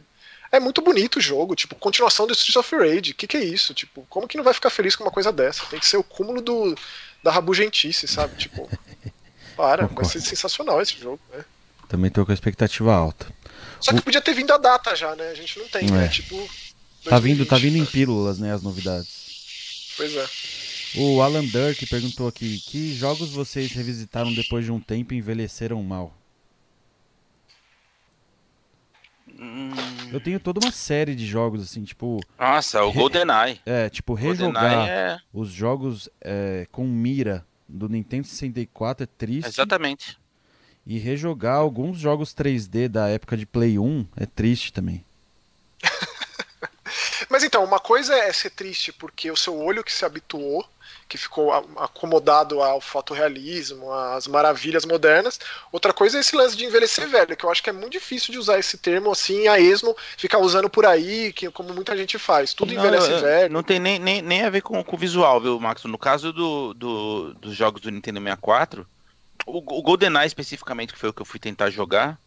É muito bonito o jogo, tipo, continuação do Streets of Rage. O que, que é isso? Tipo, como que não vai ficar feliz com uma coisa dessa? Tem que ser o cúmulo do, da rabugentice, sabe? Tipo, <laughs> para, vai ser sensacional esse jogo, né? Também tô com a expectativa alta. Só que podia ter vindo a data já, né? A gente não tem, É. né? Tipo, Tá vindo, tá vindo em pílulas, né, as novidades. Pois é. O Alan Dirk perguntou aqui: que jogos vocês revisitaram depois de um tempo e envelheceram mal? Hum, Eu tenho toda uma série de jogos assim, tipo, Nossa, o Re- GoldenEye. é, tipo rejogar é. os jogos é, com mira do Nintendo 64 é triste Exatamente. e rejogar alguns jogos 3D da época de Play 1 é triste também. <laughs> Mas então, uma coisa é ser triste porque o seu olho que se habituou, que ficou acomodado ao fotorrealismo, às maravilhas modernas. Outra coisa é esse lance de envelhecer velho, que eu acho que é muito difícil de usar esse termo assim a esmo, ficar usando por aí, que como muita gente faz. Tudo Não, envelhece eu- velho. Não tem nem, nem, nem a ver com, com o visual, viu, Max? No caso do, do- dos jogos do Nintendo 64, o, o GoldenEye especificamente, que foi o que eu fui tentar jogar.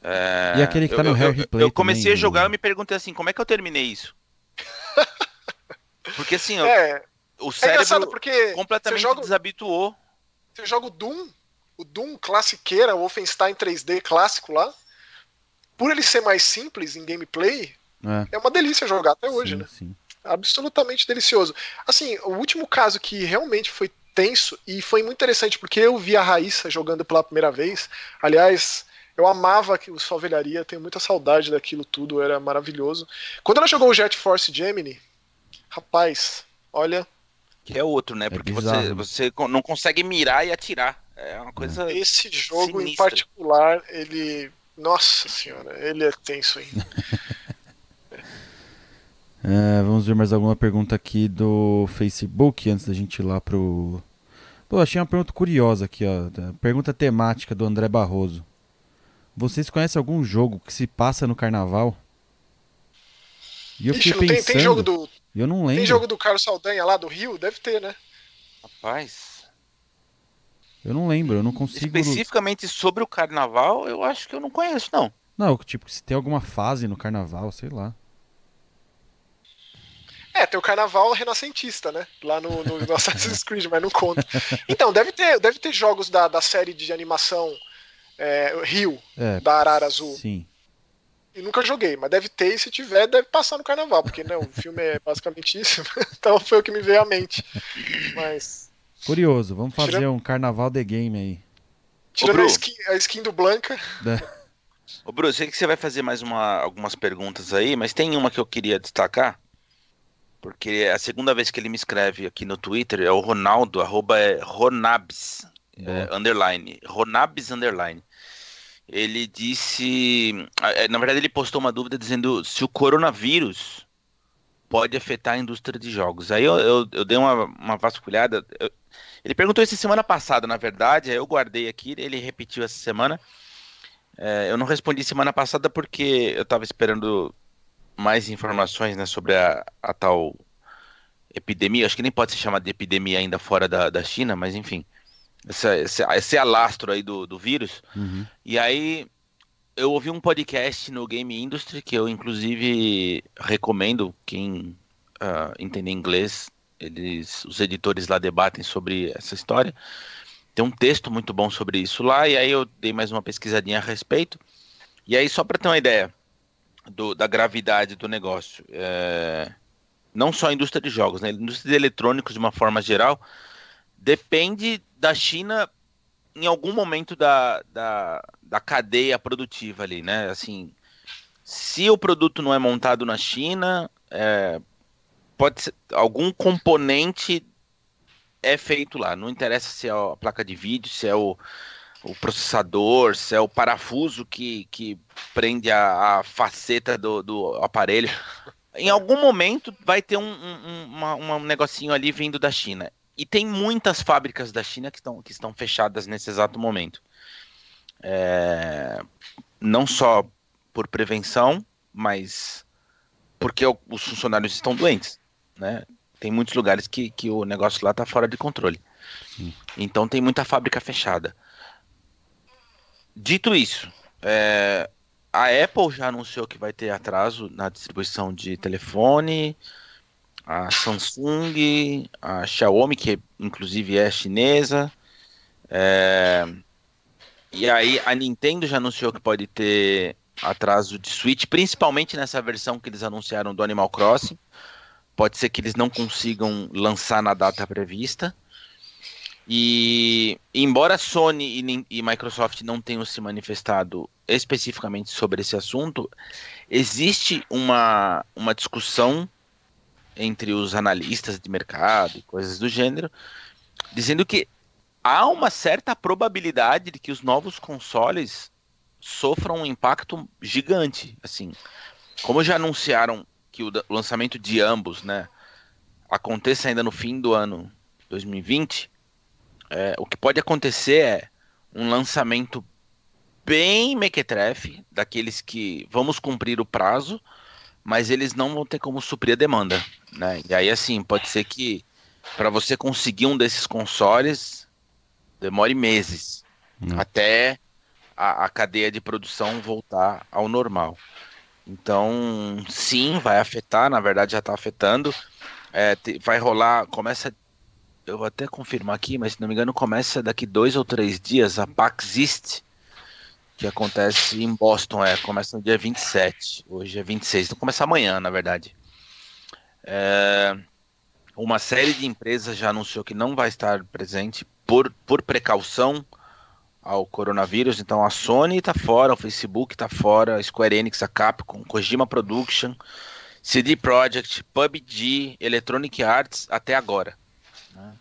é, E aquele que tá eu- no eu- Replay Eu comecei também, a jogar né? eu me perguntei assim, como é que eu terminei isso? <laughs> Porque assim, eu- É, o é engraçado cérebro porque completamente você joga, desabituou. você joga o Doom, o Doom classiqueira, o Wolfenstein 3D clássico lá. Por ele ser mais simples em gameplay, É, é uma delícia jogar até hoje, sim, né? sim. absolutamente delicioso. Assim, o último caso que realmente foi tenso e foi muito interessante porque eu vi a Raíssa jogando pela primeira vez. Aliás, eu amava que o Sua Velharia, tenho muita saudade daquilo tudo, era maravilhoso. Quando ela jogou o Jet Force Gemini, rapaz, olha, Que é outro, né? É Porque você, né? você não consegue mirar e atirar. É uma coisa. esse jogo em Sinistra. particular, ele. Nossa senhora, ele é tenso, hein? <laughs> É, vamos ver mais alguma pergunta aqui do Facebook antes da gente ir lá pro. Pô, achei uma pergunta curiosa aqui, ó. Pergunta temática do André Barroso. Vocês conhecem algum jogo que se passa no carnaval? E eu Ixi, fiquei não tem, pensando, tem jogo do. Eu não lembro. Tem jogo do Carlos Saldanha lá do Rio? Deve ter, né? Rapaz. Eu não lembro, eu não consigo. Especificamente sobre o carnaval, eu acho que eu não conheço, não. Não, tipo, se tem alguma fase no carnaval, sei lá. É, tem o carnaval renascentista, né? Lá no, no, no <laughs> Assassin's Creed, mas não conta. Então, deve ter, deve ter jogos da, da série de animação é, Rio, É, da Arara Azul. sim. E nunca joguei, mas deve ter, e se tiver, deve passar no carnaval, porque né, o <laughs> filme é basicamente isso. <laughs> então foi o que me veio à mente. Mas. Curioso, vamos fazer Tirando- um carnaval de game aí. Tirando a skin, a skin do Blanca. <laughs> Ô, Bruno, sei que você vai fazer mais uma, algumas perguntas aí, mas tem uma que eu queria destacar. Porque é a segunda vez que ele me escreve aqui no Twitter é o Ronaldo, arroba é Ronabs, é, underline. Ronabs, underline. Ele disse. é, Na verdade, ele postou uma dúvida dizendo se o coronavírus pode afetar a indústria de jogos. Aí eu, eu, eu dei uma, uma vasculhada. eu- ele perguntou isso semana passada, na verdade, aí eu guardei aqui, ele repetiu essa semana. É, eu não respondi semana passada porque eu estava esperando mais informações né, sobre a, a tal epidemia. Acho que nem pode se chamar de epidemia ainda fora da, da China, mas enfim. Essa, esse, esse alastro aí do, do vírus. Uhum. E aí eu ouvi um podcast no Game Industry que eu inclusive recomendo quem ah, entender inglês. Eles, os editores lá debatem sobre essa história. Tem um texto muito bom sobre isso lá e aí eu dei mais uma pesquisadinha a respeito. E aí só para ter uma ideia do- da gravidade do negócio, é, não só a indústria de jogos, né? A indústria de eletrônicos de uma forma geral depende da China em algum momento da, da, da cadeia produtiva ali, né? Assim, se o produto não é montado na China, é, pode ser algum componente é feito lá. Não interessa se é a placa de vídeo, se é o, o processador, se é o parafuso que, que prende a, a faceta do, do aparelho. <laughs> Em algum momento vai ter um, um, um- uma- um negocinho ali vindo da China. E tem muitas fábricas da China que estão, que estão fechadas nesse exato momento. É, não só por prevenção, mas porque o- os funcionários estão doentes. Né? Tem muitos lugares que, que o negócio lá está fora de controle. Sim. Então tem muita fábrica fechada. Dito isso, é, a Apple já anunciou que vai ter atraso na distribuição de telefone, a Samsung, a Xiaomi, que inclusive é chinesa, é, e aí a Nintendo já anunciou que pode ter atraso de Switch, principalmente nessa versão que eles anunciaram do Animal Crossing. Pode ser que eles não consigam lançar na data prevista. E embora Sony e, e, Microsoft não tenham se manifestado especificamente sobre esse assunto, existe uma, uma discussão entre os analistas de mercado e coisas do gênero, dizendo que há uma certa probabilidade de que os novos consoles sofram um impacto gigante. Assim, como já anunciaram que o lançamento de ambos, né, aconteça ainda no fim do ano 2020, é, o que pode acontecer é um lançamento bem mequetrefe, daqueles que vamos cumprir o prazo, mas eles não vão ter como suprir a demanda, né? E aí assim, pode ser que para você conseguir um desses consoles demore meses hum. até a, a, cadeia de produção voltar ao normal. Então, sim, vai afetar, na verdade já está afetando. É, te, vai rolar, começa. Eu vou até confirmar aqui, mas se não me engano, começa daqui dois ou três dias a PAX East, que acontece em Boston, é, começa no dia 27, hoje é 26, então começa amanhã, na verdade. É, uma série de empresas já anunciou que não vai estar presente por, por precaução ao coronavírus. Então a Sony está fora, o Facebook está fora, a Square Enix, a Capcom, Kojima Production, CD Projekt, PUBG, Electronic Arts até agora. Né?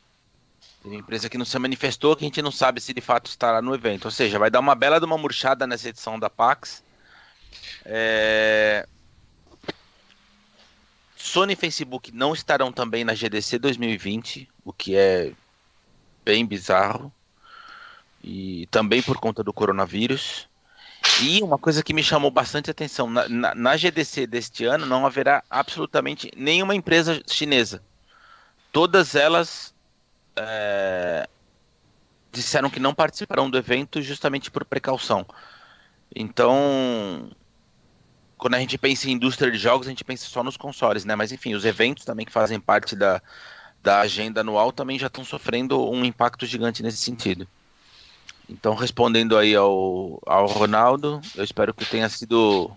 Tem empresa que não se manifestou, que a gente não sabe se de fato estará no evento. Ou seja, vai dar uma bela de uma murchada nessa edição da PAX. É... Sony e Facebook não estarão também na GDC 2020, o que é bem bizarro. E também por conta do coronavírus. E uma coisa que me chamou bastante atenção: na, na, na GDC deste ano não haverá absolutamente nenhuma empresa chinesa. Todas elas é, disseram que não participarão do evento justamente por precaução. Então, quando a gente pensa em indústria de jogos, a gente pensa só nos consoles, né? Mas enfim, os eventos também que fazem parte da, da agenda anual também já estão sofrendo um impacto gigante nesse sentido. Então, respondendo aí ao, ao Ronaldo, eu espero que tenha sido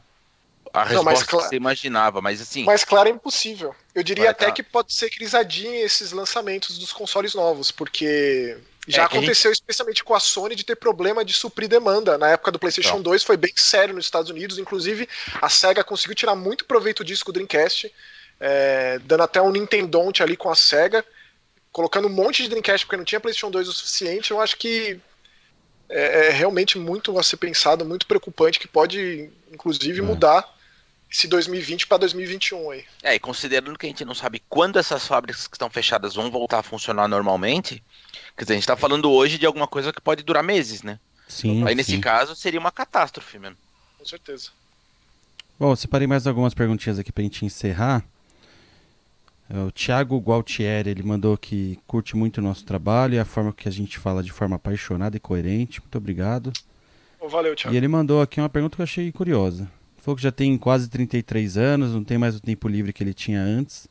a resposta que você imaginava, mas assim. Mais claro é impossível. Eu diria até tá. que pode ser que eles adiem esses lançamentos dos consoles novos, porque já é aconteceu gente... especialmente com a Sony de ter problema de suprir demanda. Na época do PlayStation então. 2 foi bem sério nos Estados Unidos. Inclusive, a SEGA conseguiu tirar muito proveito disso com o Dreamcast, é, dando até um Nintendonte ali com a SEGA, colocando um monte de Dreamcast porque não tinha PlayStation 2 o suficiente. Eu acho que é, é realmente muito a ser pensado, muito preocupante, que pode, inclusive, é. mudar esse 2020 para 2021 aí. É, e considerando que a gente não sabe quando essas fábricas que estão fechadas vão voltar a funcionar normalmente, quer dizer, a gente está falando hoje de alguma coisa que pode durar meses, né? Sim. Aí nesse caso seria uma catástrofe mesmo. Com certeza. Bom, separei mais algumas perguntinhas aqui para a gente encerrar. É, o Thiago Gualtieri, ele mandou que curte muito o nosso trabalho e a forma que a gente fala de forma apaixonada e coerente. Muito obrigado. Valeu, Thiago. E ele mandou aqui uma pergunta que eu achei curiosa. Falou que já tem quase 33 anos, não tem mais o tempo livre que ele tinha antes.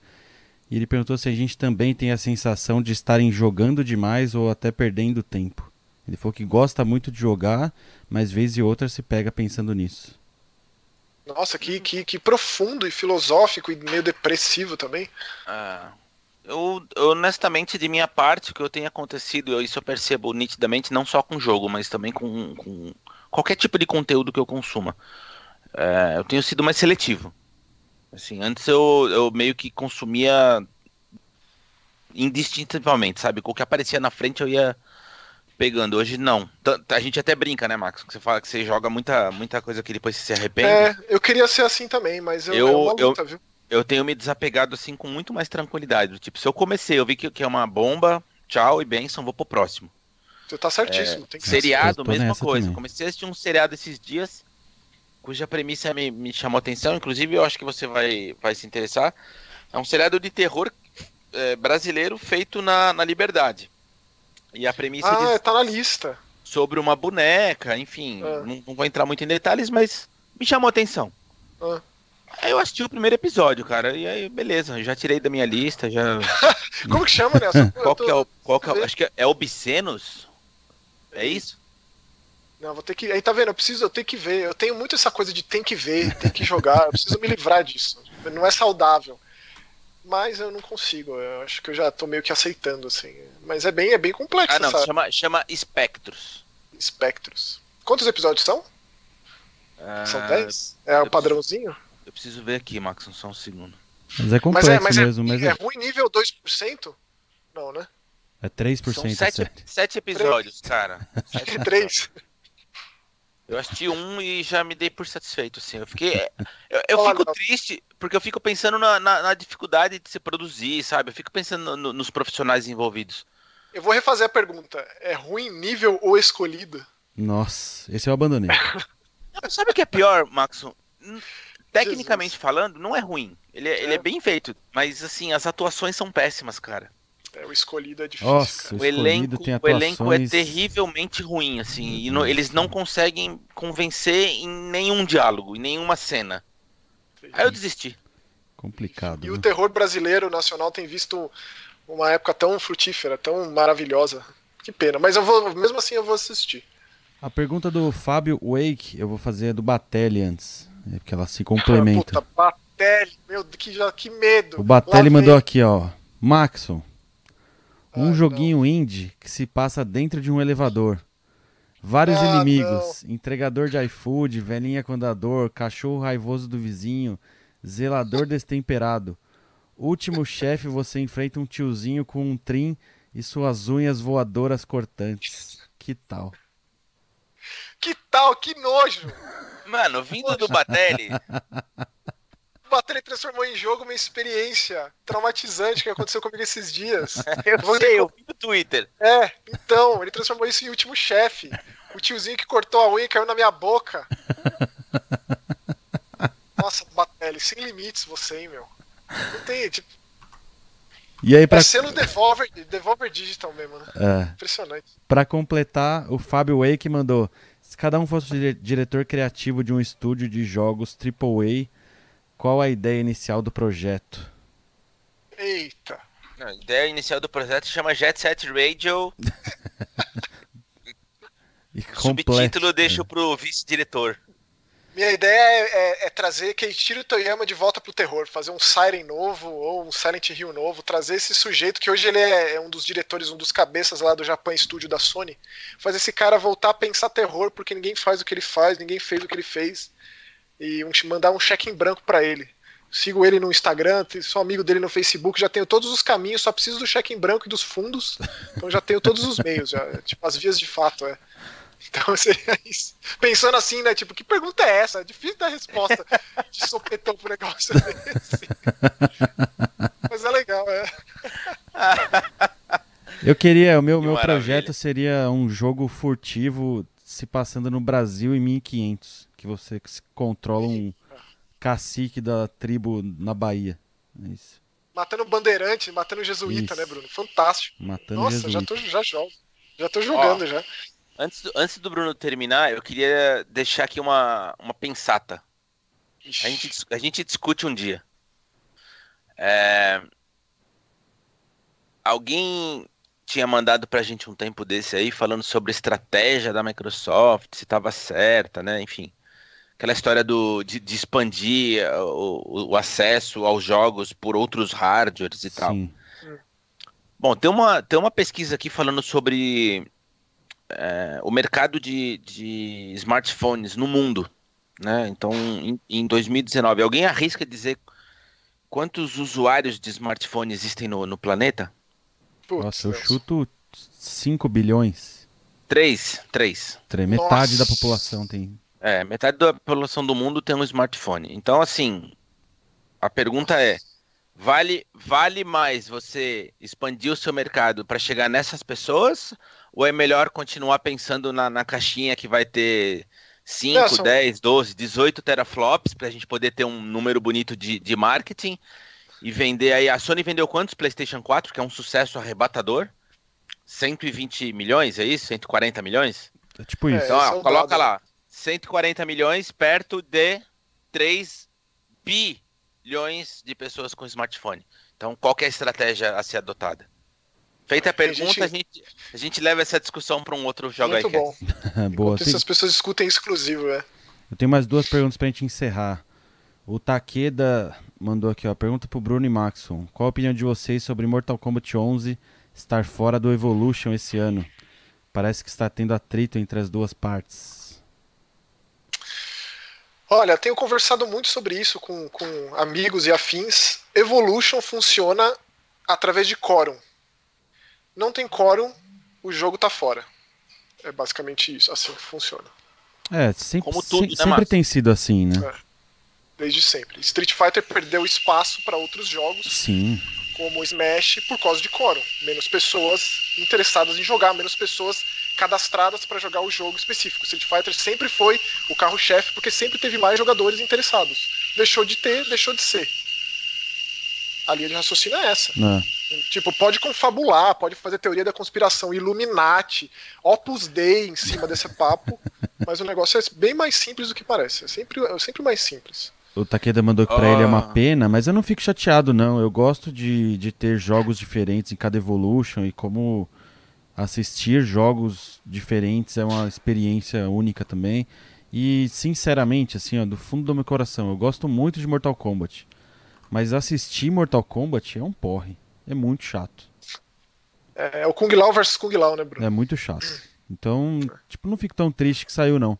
E ele perguntou se a gente também tem a sensação de estarem jogando demais ou até perdendo tempo. Ele falou que gosta muito de jogar, mas vez e outra se pega pensando nisso. Nossa, que, que, que profundo e filosófico e meio depressivo também. Ah, eu, honestamente, de minha parte, o que eu tenho acontecido, eu, isso eu percebo nitidamente, não só com jogo, mas também com, com qualquer tipo de conteúdo que eu consuma é, eu tenho sido mais seletivo. Assim, antes eu, eu meio que consumia indistintivamente, sabe? O que aparecia na frente eu ia pegando. Hoje não. A gente até brinca, né, Max? Você fala que você joga muita, muita coisa que depois você se arrepende. É, eu queria ser assim também, mas eu, eu, é uma luta, eu, viu? Eu tenho me desapegado assim com muito mais tranquilidade. Tipo, se eu comecei, eu vi que, que é uma bomba, tchau e benção, vou pro próximo. Você tá certíssimo. É, seriado, mesma coisa. Também. Comecei a assistir um seriado esses dias cuja premissa me, me chamou a atenção, inclusive eu acho que você vai, vai se interessar. É um seriado de terror é, brasileiro feito na, na Liberdade. E a premissa. Ah, tá na lista. Sobre uma boneca, enfim. É. Não, não, vou entrar muito em detalhes, mas me chamou a atenção. É. Aí eu assisti o primeiro episódio, cara. E aí, beleza, já tirei da minha lista, já. <laughs> Como que chama, né? qual que é o. Qual que é, acho que é Obscenos? É isso? Não, vou ter que. Aí tá vendo? Eu preciso, eu tenho que ver. Eu tenho muito essa coisa de tem que ver, tem que jogar. Eu preciso me livrar disso. Não é saudável. Mas eu não consigo. Eu acho que eu já tô meio que aceitando, assim. Mas é bem, é bem complexo. Ah, não. Essa... Chama, chama Espectros. Espectros. Quantos episódios são? Ah, são 10? É o padrãozinho? Preciso, eu preciso ver aqui, Max, só um segundo. Mas é complexo mas é, mas mesmo. É, mas é, é ruim nível 2%? Não, né? É 3%. São 7, 7 episódios, 3. cara. <laughs> 3. Eu assisti um e já me dei por satisfeito, assim. Eu fiquei. Eu, eu fico triste porque eu fico pensando na, na, na, dificuldade de se produzir, sabe? Eu fico pensando no, nos profissionais envolvidos. Eu vou refazer a pergunta. É ruim nível ou escolhida? Nossa, esse eu abandonei. <laughs> sabe o que é pior, Maxon? Tecnicamente Jesus. falando, não é ruim. Ele é, é. ele é bem feito. Mas, assim, as atuações são péssimas, cara. É, o escolhido é difícil. Nossa, o, elenco, tem atuações... o elenco é terrivelmente ruim, assim. E no, eles não conseguem convencer em nenhum diálogo, em nenhuma cena. Aí eu desisti. Complicado. E né? o terror brasileiro nacional tem visto uma época tão frutífera, tão maravilhosa. Que pena. Mas eu vou, mesmo assim, eu vou assistir. A pergunta do Fábio Wake, eu vou fazer do Batelli antes. É porque ela se complementa. Puta, Batelli, meu, que, que medo. O Batelli mandou aqui, ó. Maxon, um Ai, joguinho não. indie que se passa dentro de um elevador. Vários ah, inimigos, não. entregador de iFood, velhinha com dador, cachorro raivoso do vizinho, zelador destemperado. Último chefe, você enfrenta um tiozinho com um trim e suas unhas voadoras cortantes. Que tal? Que tal? Que nojo! Mano, vindo do Batelli, <laughs> Batalha transformou em jogo uma experiência traumatizante que aconteceu comigo esses dias. <laughs> eu Vou sei, eu vi no Twitter. É, então, ele transformou isso em último chefe. O tiozinho que cortou a unha e caiu na minha boca. Nossa, Batelli, sem limites você, hein, meu. Não tem, tipo. E aí, pra... É selo Devolver, Devolver Digital mesmo, né? É. Impressionante. Pra completar, o Fábio Wake mandou: se cada um fosse o diretor criativo de um estúdio de jogos AAA qual a ideia inicial do projeto? Eita. A ideia inicial do projeto se chama Jet Set Radio. <laughs> e Subtítulo deixo pro vice-diretor. Minha ideia é, é, é trazer Keiichiro Toyama de volta pro terror, fazer um Siren novo ou um Silent Hill novo, trazer esse sujeito que hoje ele é, é um dos diretores, um dos cabeças lá do Japan Studio da Sony, fazer esse cara voltar a pensar terror porque ninguém faz o que ele faz, ninguém fez o que ele fez e um, mandar um cheque em branco para ele. Sigo ele no Instagram, sou amigo dele no Facebook, já tenho todos os caminhos, só preciso do cheque em branco e dos fundos. Então já tenho todos os meios, já, tipo as vias de fato, é. Então seria <laughs> isso. Pensando assim, né? Tipo, que pergunta é essa? É difícil dar resposta de sopetão pro negócio <laughs> desse. Mas é legal, é. <laughs> Eu queria, o meu, meu projeto seria um jogo furtivo se passando no Brasil em 1500 que você controla um cacique da tribo na Bahia. É isso. Matando bandeirante, matando jesuíta, isso. né, Bruno? Fantástico. Matando Nossa, jesuíta. já tô já jogo. Já tô jogando Ó, já. Antes do, antes do Bruno terminar, eu queria deixar aqui uma, uma pensata. A gente, a gente discute um dia. É... Alguém tinha mandado pra gente um tempo desse aí, falando sobre a estratégia da Microsoft, se estava certa, né? Enfim aquela história do, de, de expandir eh, o, o, acesso aos jogos por outros hardwares e Sim. tal. Bom, tem uma, tem uma pesquisa aqui falando sobre é, o mercado de, de smartphones no mundo. Né? Então, em, em 2019, alguém arrisca dizer quantos usuários de smartphone existem no, no planeta? Nossa, eu chuto 5 bilhões. 3, 3. Metade Nossa. da população tem é, metade da população do mundo tem um smartphone. Então, assim, a pergunta é: vale, vale mais você expandir o seu mercado para chegar nessas pessoas? Ou é melhor continuar pensando na, na caixinha que vai ter 5, 10, 12, 18 teraflops para a gente poder ter um número bonito de, de marketing e vender aí? A Sony vendeu quantos PlayStation 4, que é um sucesso arrebatador? 120 milhões, é isso? 140 milhões? É tipo isso. Então, ó, coloca lá. 140 milhões perto de 3 bilhões de pessoas com smartphone. Então, qual é a estratégia a ser adotada? Feita a pergunta, gente... A, gente, a gente leva essa discussão para um outro jogo Muito aí. bom. <laughs> Boa. Tem... Essas pessoas escutem exclusivo, né? Eu tenho mais duas perguntas pra gente encerrar. O Takeda mandou aqui, ó, pergunta pro Bruno e Maxon. Qual a opinião de vocês sobre Mortal Kombat 11 estar fora do Evolution esse ano? Parece que está tendo atrito entre as duas partes. Olha, tenho conversado muito sobre isso com, com amigos e afins. Evolution funciona através de quórum. Não tem quórum, o jogo tá fora. É basicamente isso, assim que funciona. É, sempre, Como tudo, se, né, sempre tem sido assim, né? É, desde sempre. Street Fighter perdeu espaço para outros jogos. Sim. Como Smash por causa de quórum. Menos pessoas interessadas em jogar, menos pessoas cadastradas para jogar o jogo específico. Street Fighter sempre foi o carro-chefe porque sempre teve mais jogadores interessados. Deixou de ter, deixou de ser. A linha de raciocínio é essa. É. Tipo, pode confabular, pode fazer teoria da conspiração, Illuminati, Opus Dei em cima desse papo, <laughs> mas o negócio é bem mais simples do que parece. É sempre, é sempre mais simples. O Takeda mandou que pra ele é uma ah. pena, mas eu não fico chateado, não. Eu gosto de, de ter jogos diferentes em cada Evolution e como assistir jogos diferentes é uma experiência única também. E, sinceramente, assim, ó, do fundo do meu coração, eu gosto muito de Mortal Kombat. Mas assistir Mortal Kombat é um porre. É muito chato. É, é o Kung Lao versus Kung Lao, né, Bruno? É muito chato. Então, tipo, não fico tão triste que saiu, não.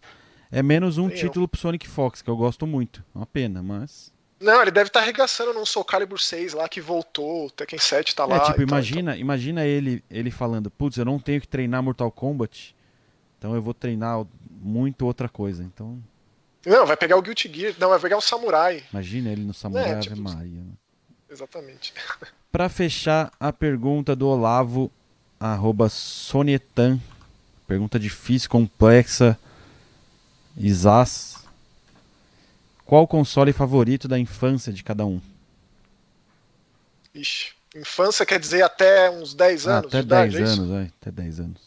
É menos um título eu. pro Sonic Fox, que eu gosto muito. Uma pena, mas. Não, ele deve estar tá arregaçando num Soul Calibur 6 lá que voltou, o Tekken 7 tá é, lá. É, tipo, imagina, então. imagina ele, ele falando, putz, eu não tenho que treinar Mortal Kombat, então eu vou treinar muito outra coisa. Então. Não, vai pegar o Guilty Gear, não, vai pegar o Samurai. Imagina ele no Samurai, é, tipo, Maria. Né? Exatamente. <laughs> Para fechar a pergunta do Olavo, arroba Sonietan, pergunta difícil, complexa, Isas. Qual o console favorito da infância de cada um? Ixi, infância quer dizer até uns 10 anos? até 10 idade, é anos, é, até 10 anos.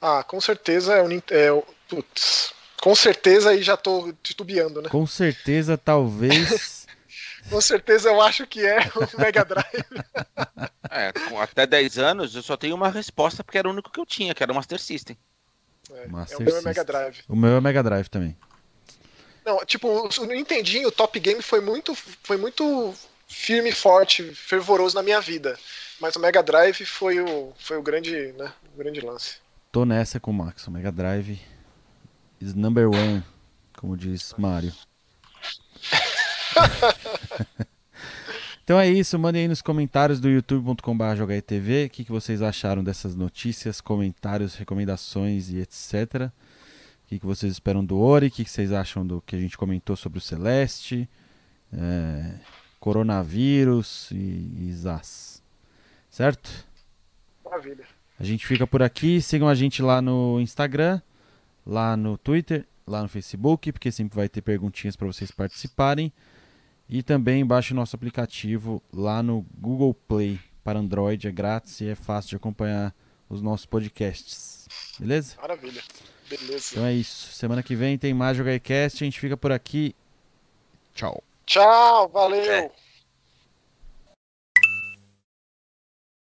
Ah, com certeza é o. É, putz, com certeza aí já tô titubeando, né? Com certeza, talvez. <laughs> Com certeza eu acho que é o <laughs> Mega Drive. É, com até 10 anos eu só tenho uma resposta porque era o único que eu tinha, que era o Master System. É, Master é o meu é Mega Drive. O meu é Mega Drive também. Não, tipo, o Nintendinho, o Top Game foi muito, foi muito firme, forte, fervoroso na minha vida. Mas o Mega Drive foi o, foi o grande, né, o grande lance. Tô nessa com o Max, o Mega Drive is number one, como diz Mario. <laughs> então é isso, mandem aí nos comentários do youtube.com.br o que, que vocês acharam dessas notícias, comentários, recomendações e etc. O que, que vocês esperam do Ori, o que, que vocês acham do que a gente comentou sobre o Celeste, é, coronavírus e, e ZAS. Certo? Maravilha. A gente fica por aqui, sigam a gente lá no Instagram, lá no Twitter, lá no Facebook, porque sempre vai ter perguntinhas para vocês participarem. E também baixe o nosso aplicativo lá no Google Play para Android, é grátis e é fácil de acompanhar os nossos podcasts. Beleza? Maravilha. Beleza. Então é isso. Semana que vem tem mais Jogaicast. A gente fica por aqui. Tchau. Tchau, valeu. É.